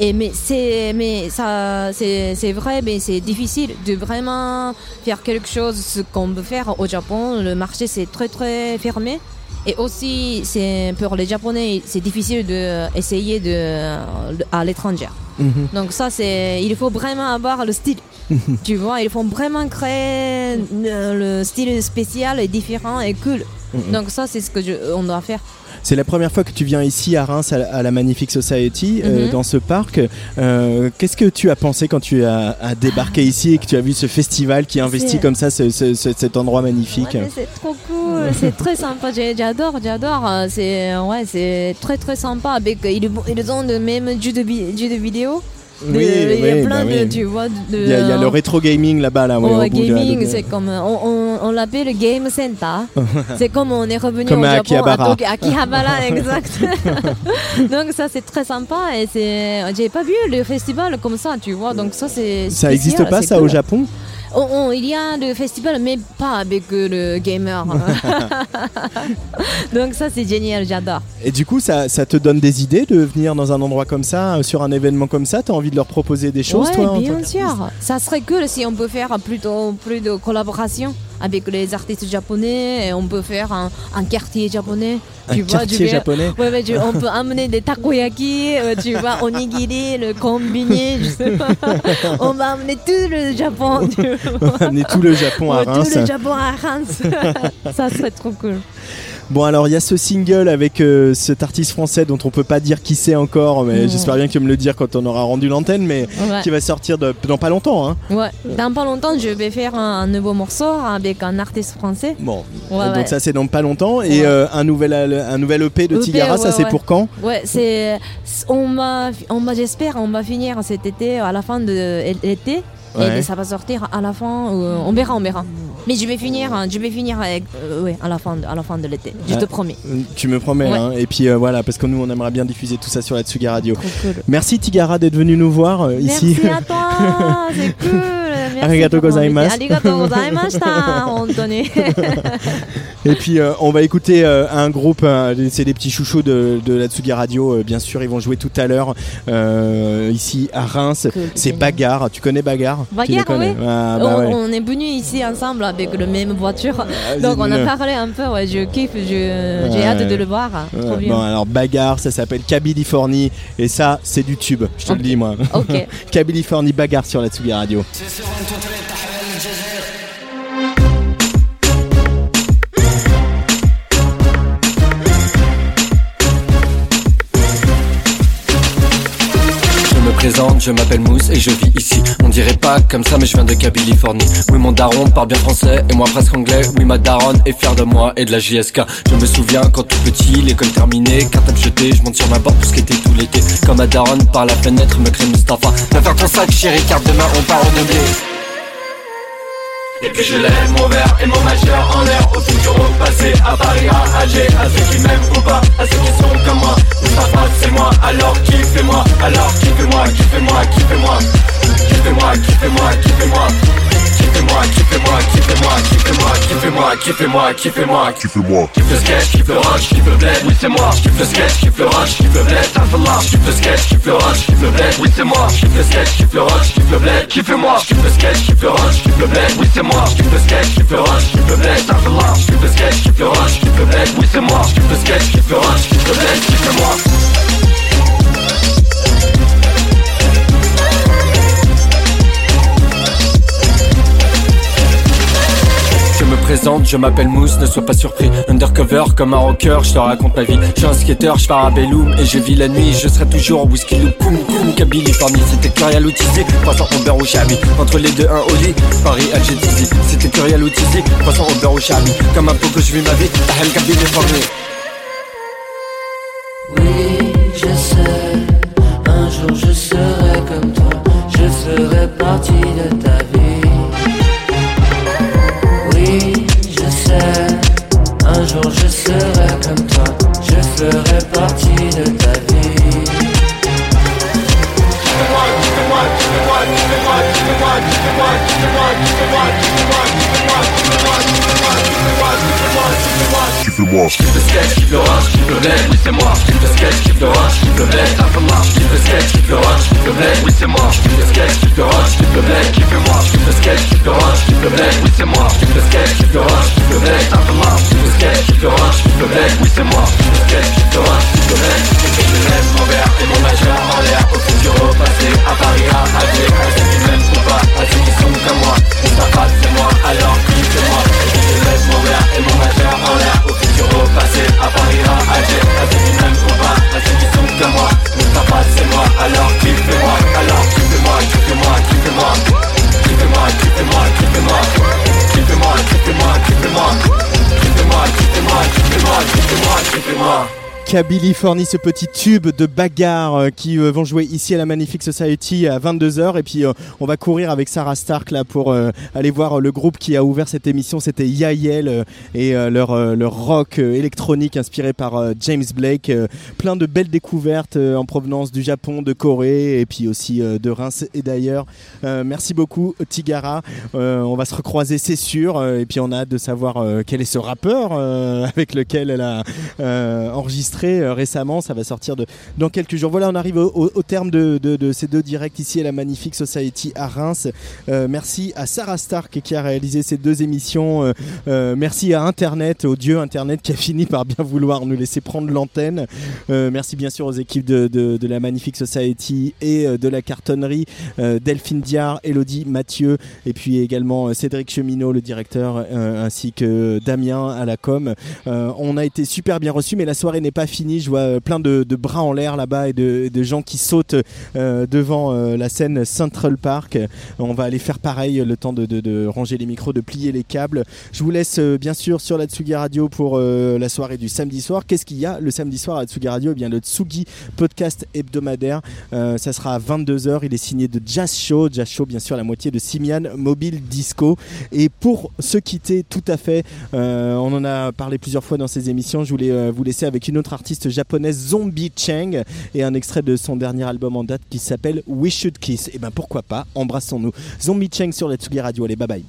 Et mais c'est mais ça c'est vrai mais c'est difficile de vraiment faire quelque chose ce qu'on peut faire au Japon le marché c'est très très fermé et aussi c'est pour les japonais c'est difficile de essayer de à l'étranger
Mhm.
donc ça c'est il faut vraiment avoir le style tu vois il faut vraiment créer euh, le style spécial et différent et cool
Mhm.
donc ça c'est ce que je, on doit faire
C'est la première fois que tu viens ici à Reims à, la- à la Magnifique Society, euh,
Mhm.
dans ce parc. Euh, Qu'est-ce que tu as pensé quand tu as, as débarqué ici et que tu as vu ce festival qui investit comme ça ce- ce- ce- cet endroit magnifique
Ouais, c'est trop cool, c'est très sympa. J'adore, j'adore. Euh, C'est ouais, c'est très très sympa. Avec ils, ils ont le même jeu de, vi- jeu de vidéo.
Oui,
il y a
oui,
plein
bah
de,
oui.
tu vois, de.
Il y, a, il y a le rétro gaming là-bas, là. Ouais, au
gaming, c'est comme on, on, on l'appelle Game Center. c'est comme on est revenu
Comme
au
à
Japon
Akihabara.
Tokyo- Akihabara, exact. donc ça c'est très sympa et c'est j'ai pas vu le festival comme ça, tu vois. Donc ça c'est
Ça existe
spécial,
pas ça au. Japon?
Oh, oh, il y a le festival mais pas avec euh, le gamer. donc ça c'est génial, j'adore.
Et du coup, ça, ça te donne des idées de venir dans un endroit comme ça, euh, sur un événement comme ça? T'as envie de leur proposer des choses,
ouais,
toi en
bien sûr. Ça serait cool si on peut faire plutôt plus de collaboration avec les artistes japonais. Et on peut faire un, un quartier japonais.
Un
tu vois,
quartier
tu
japonais
Ouais, ouais, tu- on peut amener des takoyaki, euh, tu vois, onigiri, le combiné, je sais pas. on va amener tout le Japon. Tu vois.
Amener tout le Japon à Reims.
Tout le Japon à Reims. ça serait trop cool.
Bon, alors il y a ce single avec euh, cet artiste français dont on peut pas dire qui c'est encore, mais
Mhm.
j'espère bien que tu vas me le dire quand on aura rendu l'antenne, mais
Ouais.
qui va sortir de- dans pas longtemps. Hein.
Ouais, dans pas longtemps, je vais faire un, un nouveau morceau avec un artiste français.
Bon,
Ouais,
donc
ouais.
ça c'est dans pas longtemps. Et euh, un, nouvel, un nouvel EP de
EP,
Tigara, ça c'est pour quand?
Ouais, c'est on va on va j'espère on va finir cet été à la fin de l'été
Ouais.
et ça va sortir à la fin euh, on verra on verra. Mais je vais finir hein, je vais finir avec euh, ouais, à la fin de, à la fin de l'été. Je te promets.
Tu me promets,
Ouais.
hein. et puis euh, voilà, parce que nous on aimerait bien diffuser tout ça sur la Tsugi Radio.
Cool.
Merci Tigara d'être venu nous voir euh,
Merci
ici.
à toi, c'est cool. Merci
Arigato
pour m'inviter.
gozaimasu.
Arigato gozaimashita, Anthony.
Et puis euh, on va écouter euh, un groupe, euh, c'est des petits chouchous de, de la Tsugi Radio, euh, bien sûr, ils vont jouer tout à l'heure euh, ici à Reims. c'est Bagarre, tu connais Bagarre?
Bagarre,
connais
oui.
Ah, bah
on,
ouais.
on est venus ici ensemble avec le même voiture.
c'est
Donc on a parlé un peu, ouais, je kiffe, j'ai
Ouais.
hâte de le voir. Trop
Ouais,
bien.
bon, alors Bagarre, ça s'appelle Californie et ça c'est du tube, je te le dis moi.
Ok.
Californie Bagarre sur la Tsugi Radio.
1 2 3 تحرير je m'appelle Mousse et je vis ici. On dirait pas comme ça, mais je viens de Californie. Oui, mon daron parle bien français et moi presque anglais. Oui, ma daronne est fière de moi et de la JSK. Je me souviens quand tout petit, l'école terminée, cartable jeté, je monte sur ma porte pour skater tout l'été. Quand ma daronne par la fenêtre me crée Mustapha. Va faire ton sac, chérie, car demain on part doublé. Et puis je lève mon verre et mon majeur en l'air. Au futur, au passé, à Paris, à Alger À ceux qui m'aiment ou pas, à ceux qui sont comme moi. Mustapha c'est moi, alors kiffez-moi Alors kiffez-moi, kiffez-moi, kiffez-moi Kiffez-moi, kiffez-moi, kiffez-moi Kiffez-moi, kiffez-moi, kiffez-moi, kiffez-moi, kiffez-moi, kiffez-moi, kiffez-moi, kiffez-moi. Kiffe le sketch, kiffe le rush, kiffe le bled, oui c'est moi. Kiffe le sketch, kiffe le rush, kiffe le bled, ça fait large. Kiffe le sketch, kiffe le rush, kiffe le bled, oui c'est moi. Kiffe le sketch, kiffe le rush, kiffe le bled, kiffez-moi. Kiffe le sketch, kiffe le rush, kiffe le bled, oui c'est moi. Kiffe le sketch, kiffe le rush, kiffe le bled, ça fait large. Kiffe le sketch, kiffe le rush, kiffe le bled, oui c'est moi. Kiffe le sketch, kiffe le rush, kiffe le bled, kiffez-moi. Je m'appelle Mousse, ne sois pas surpris. Undercover comme un rocker, je te raconte ma vie. Je suis un skater, je pars à Belloum et je vis la nuit. Je serai toujours whisky look, koum koum, Californie. C'était Curial Outizé, passant au beurre au chabi. Entre les deux, un lit, Paris, Alger, Tizi. C'était Curial Outizé, passant au beurre au chabi. Comme un que je vis ma vie, Tahel Californie.
Oui, je sais, un jour je serai comme toi, je ferai partie de ta
l'orange.
J'kiffe le skate, j'kiffe l'orage, j'kiffe le blé, oui c'est moi. J'kiffe le skate, j'kiffe l'orage, j'kiffe le blé, ça peut marche. J'kiffe le skate, j'kiffe l'orage, j'kiffe le blé, oui c'est moi. J'kiffe le skate, j'kiffe l'orage, j'kiffe le blé, kiffe moi. J'kiffe le skate, j'kiffe l'orage, j'kiffe le blé, oui c'est moi. J'kiffe le skate, j'kiffe l'orage, j'kiffe le blé, ça peut marche. J'kiffe le skate, j'kiffe l'orage, j'kiffe le blé, oui c'est moi. J'kiffe le skate, j'kiffe l'orage, j'kiffe le blé. J'kiffe le rêve, mon verre et mon majeur en l'air au fond du repassé à Paris à Alger. À ceux qui m'aiment ou pas, à ceux qui sont comme moi. On s'appelle, c'est moi, alors kiffe moi mon verre et mon majeur en l'air au futur, au passé, à Paris, à Alger, qui m'aiment ou pas, à ceux qui sont comme moi. Mustapha c'est moi, alors kiffez-moi, alors kiffez-moi, kiffez-moi, kiffez-moi. Kiffez-moi, kiffez-moi, kiffez-moi. Kiffez-moi, kiffez-moi, kiffez-moi. Kiffez-moi, kiffez-moi, kiffez-moi, kiffez-moi, kiffez-moi.
Rockabilly fournit ce petit tube de bagarre euh, qui euh, vont jouer ici à la Magnifique Society à 22h et puis euh, on va courir avec Sarah Stark là pour aller voir le groupe qui a ouvert cette émission. C'était Yael et leur, leur rock électronique inspiré par James Blake. Plein de belles découvertes en provenance du Japon de Corée et puis aussi de Reims et d'ailleurs. Merci beaucoup Tigara. On va se recroiser c'est sûr. Et puis on a hâte de savoir quel est ce rappeur avec lequel elle a euh, euh, récemment. Ça va sortir dans quelques jours. Voilà, on arrive au, terme de, de- ces deux directs ici à la Magnifique Society à Reims. Euh, merci à Sarah Stark qui a réalisé ces deux émissions. Euh, merci à Internet, au dieu Internet qui a fini par bien vouloir nous laisser prendre l'antenne. Merci bien sûr aux équipes de, la Magnifique Society et de la cartonnerie. Delphine Diard, Elodie Mathieu et puis également Cédric Cheminot, le directeur, ainsi que Damien à la com. On a été super bien reçus, mais la soirée n'est pas finie. Je vois euh, plein de, bras en l'air là-bas et de, gens qui sautent euh, devant euh, la scène Central Park. On va aller faire pareil, le temps de, ranger les micros, de plier les câbles. Je vous laisse bien sûr sur la Tsugi Radio pour la soirée du samedi soir. Qu'est-ce qu'il y a le samedi soir à la Tsugi Radio? Eh bien, le Tsugi podcast hebdomadaire. Ça sera à 22h. Il est signé de Jazz Show. Jazz Show, bien sûr, la moitié de Simian Mobile Disco. Et pour se quitter, tout à fait, on en a parlé plusieurs fois dans ces émissions. Je voulais vous laisser avec une autre artiste japonaise, Zombie Cheng, et un extrait de son dernier album en date qui s'appelle We Should Kiss. Et ben pourquoi pas, embrassons-nous. Zombie Cheng sur la Tsugi Radio. Allez, bye bye.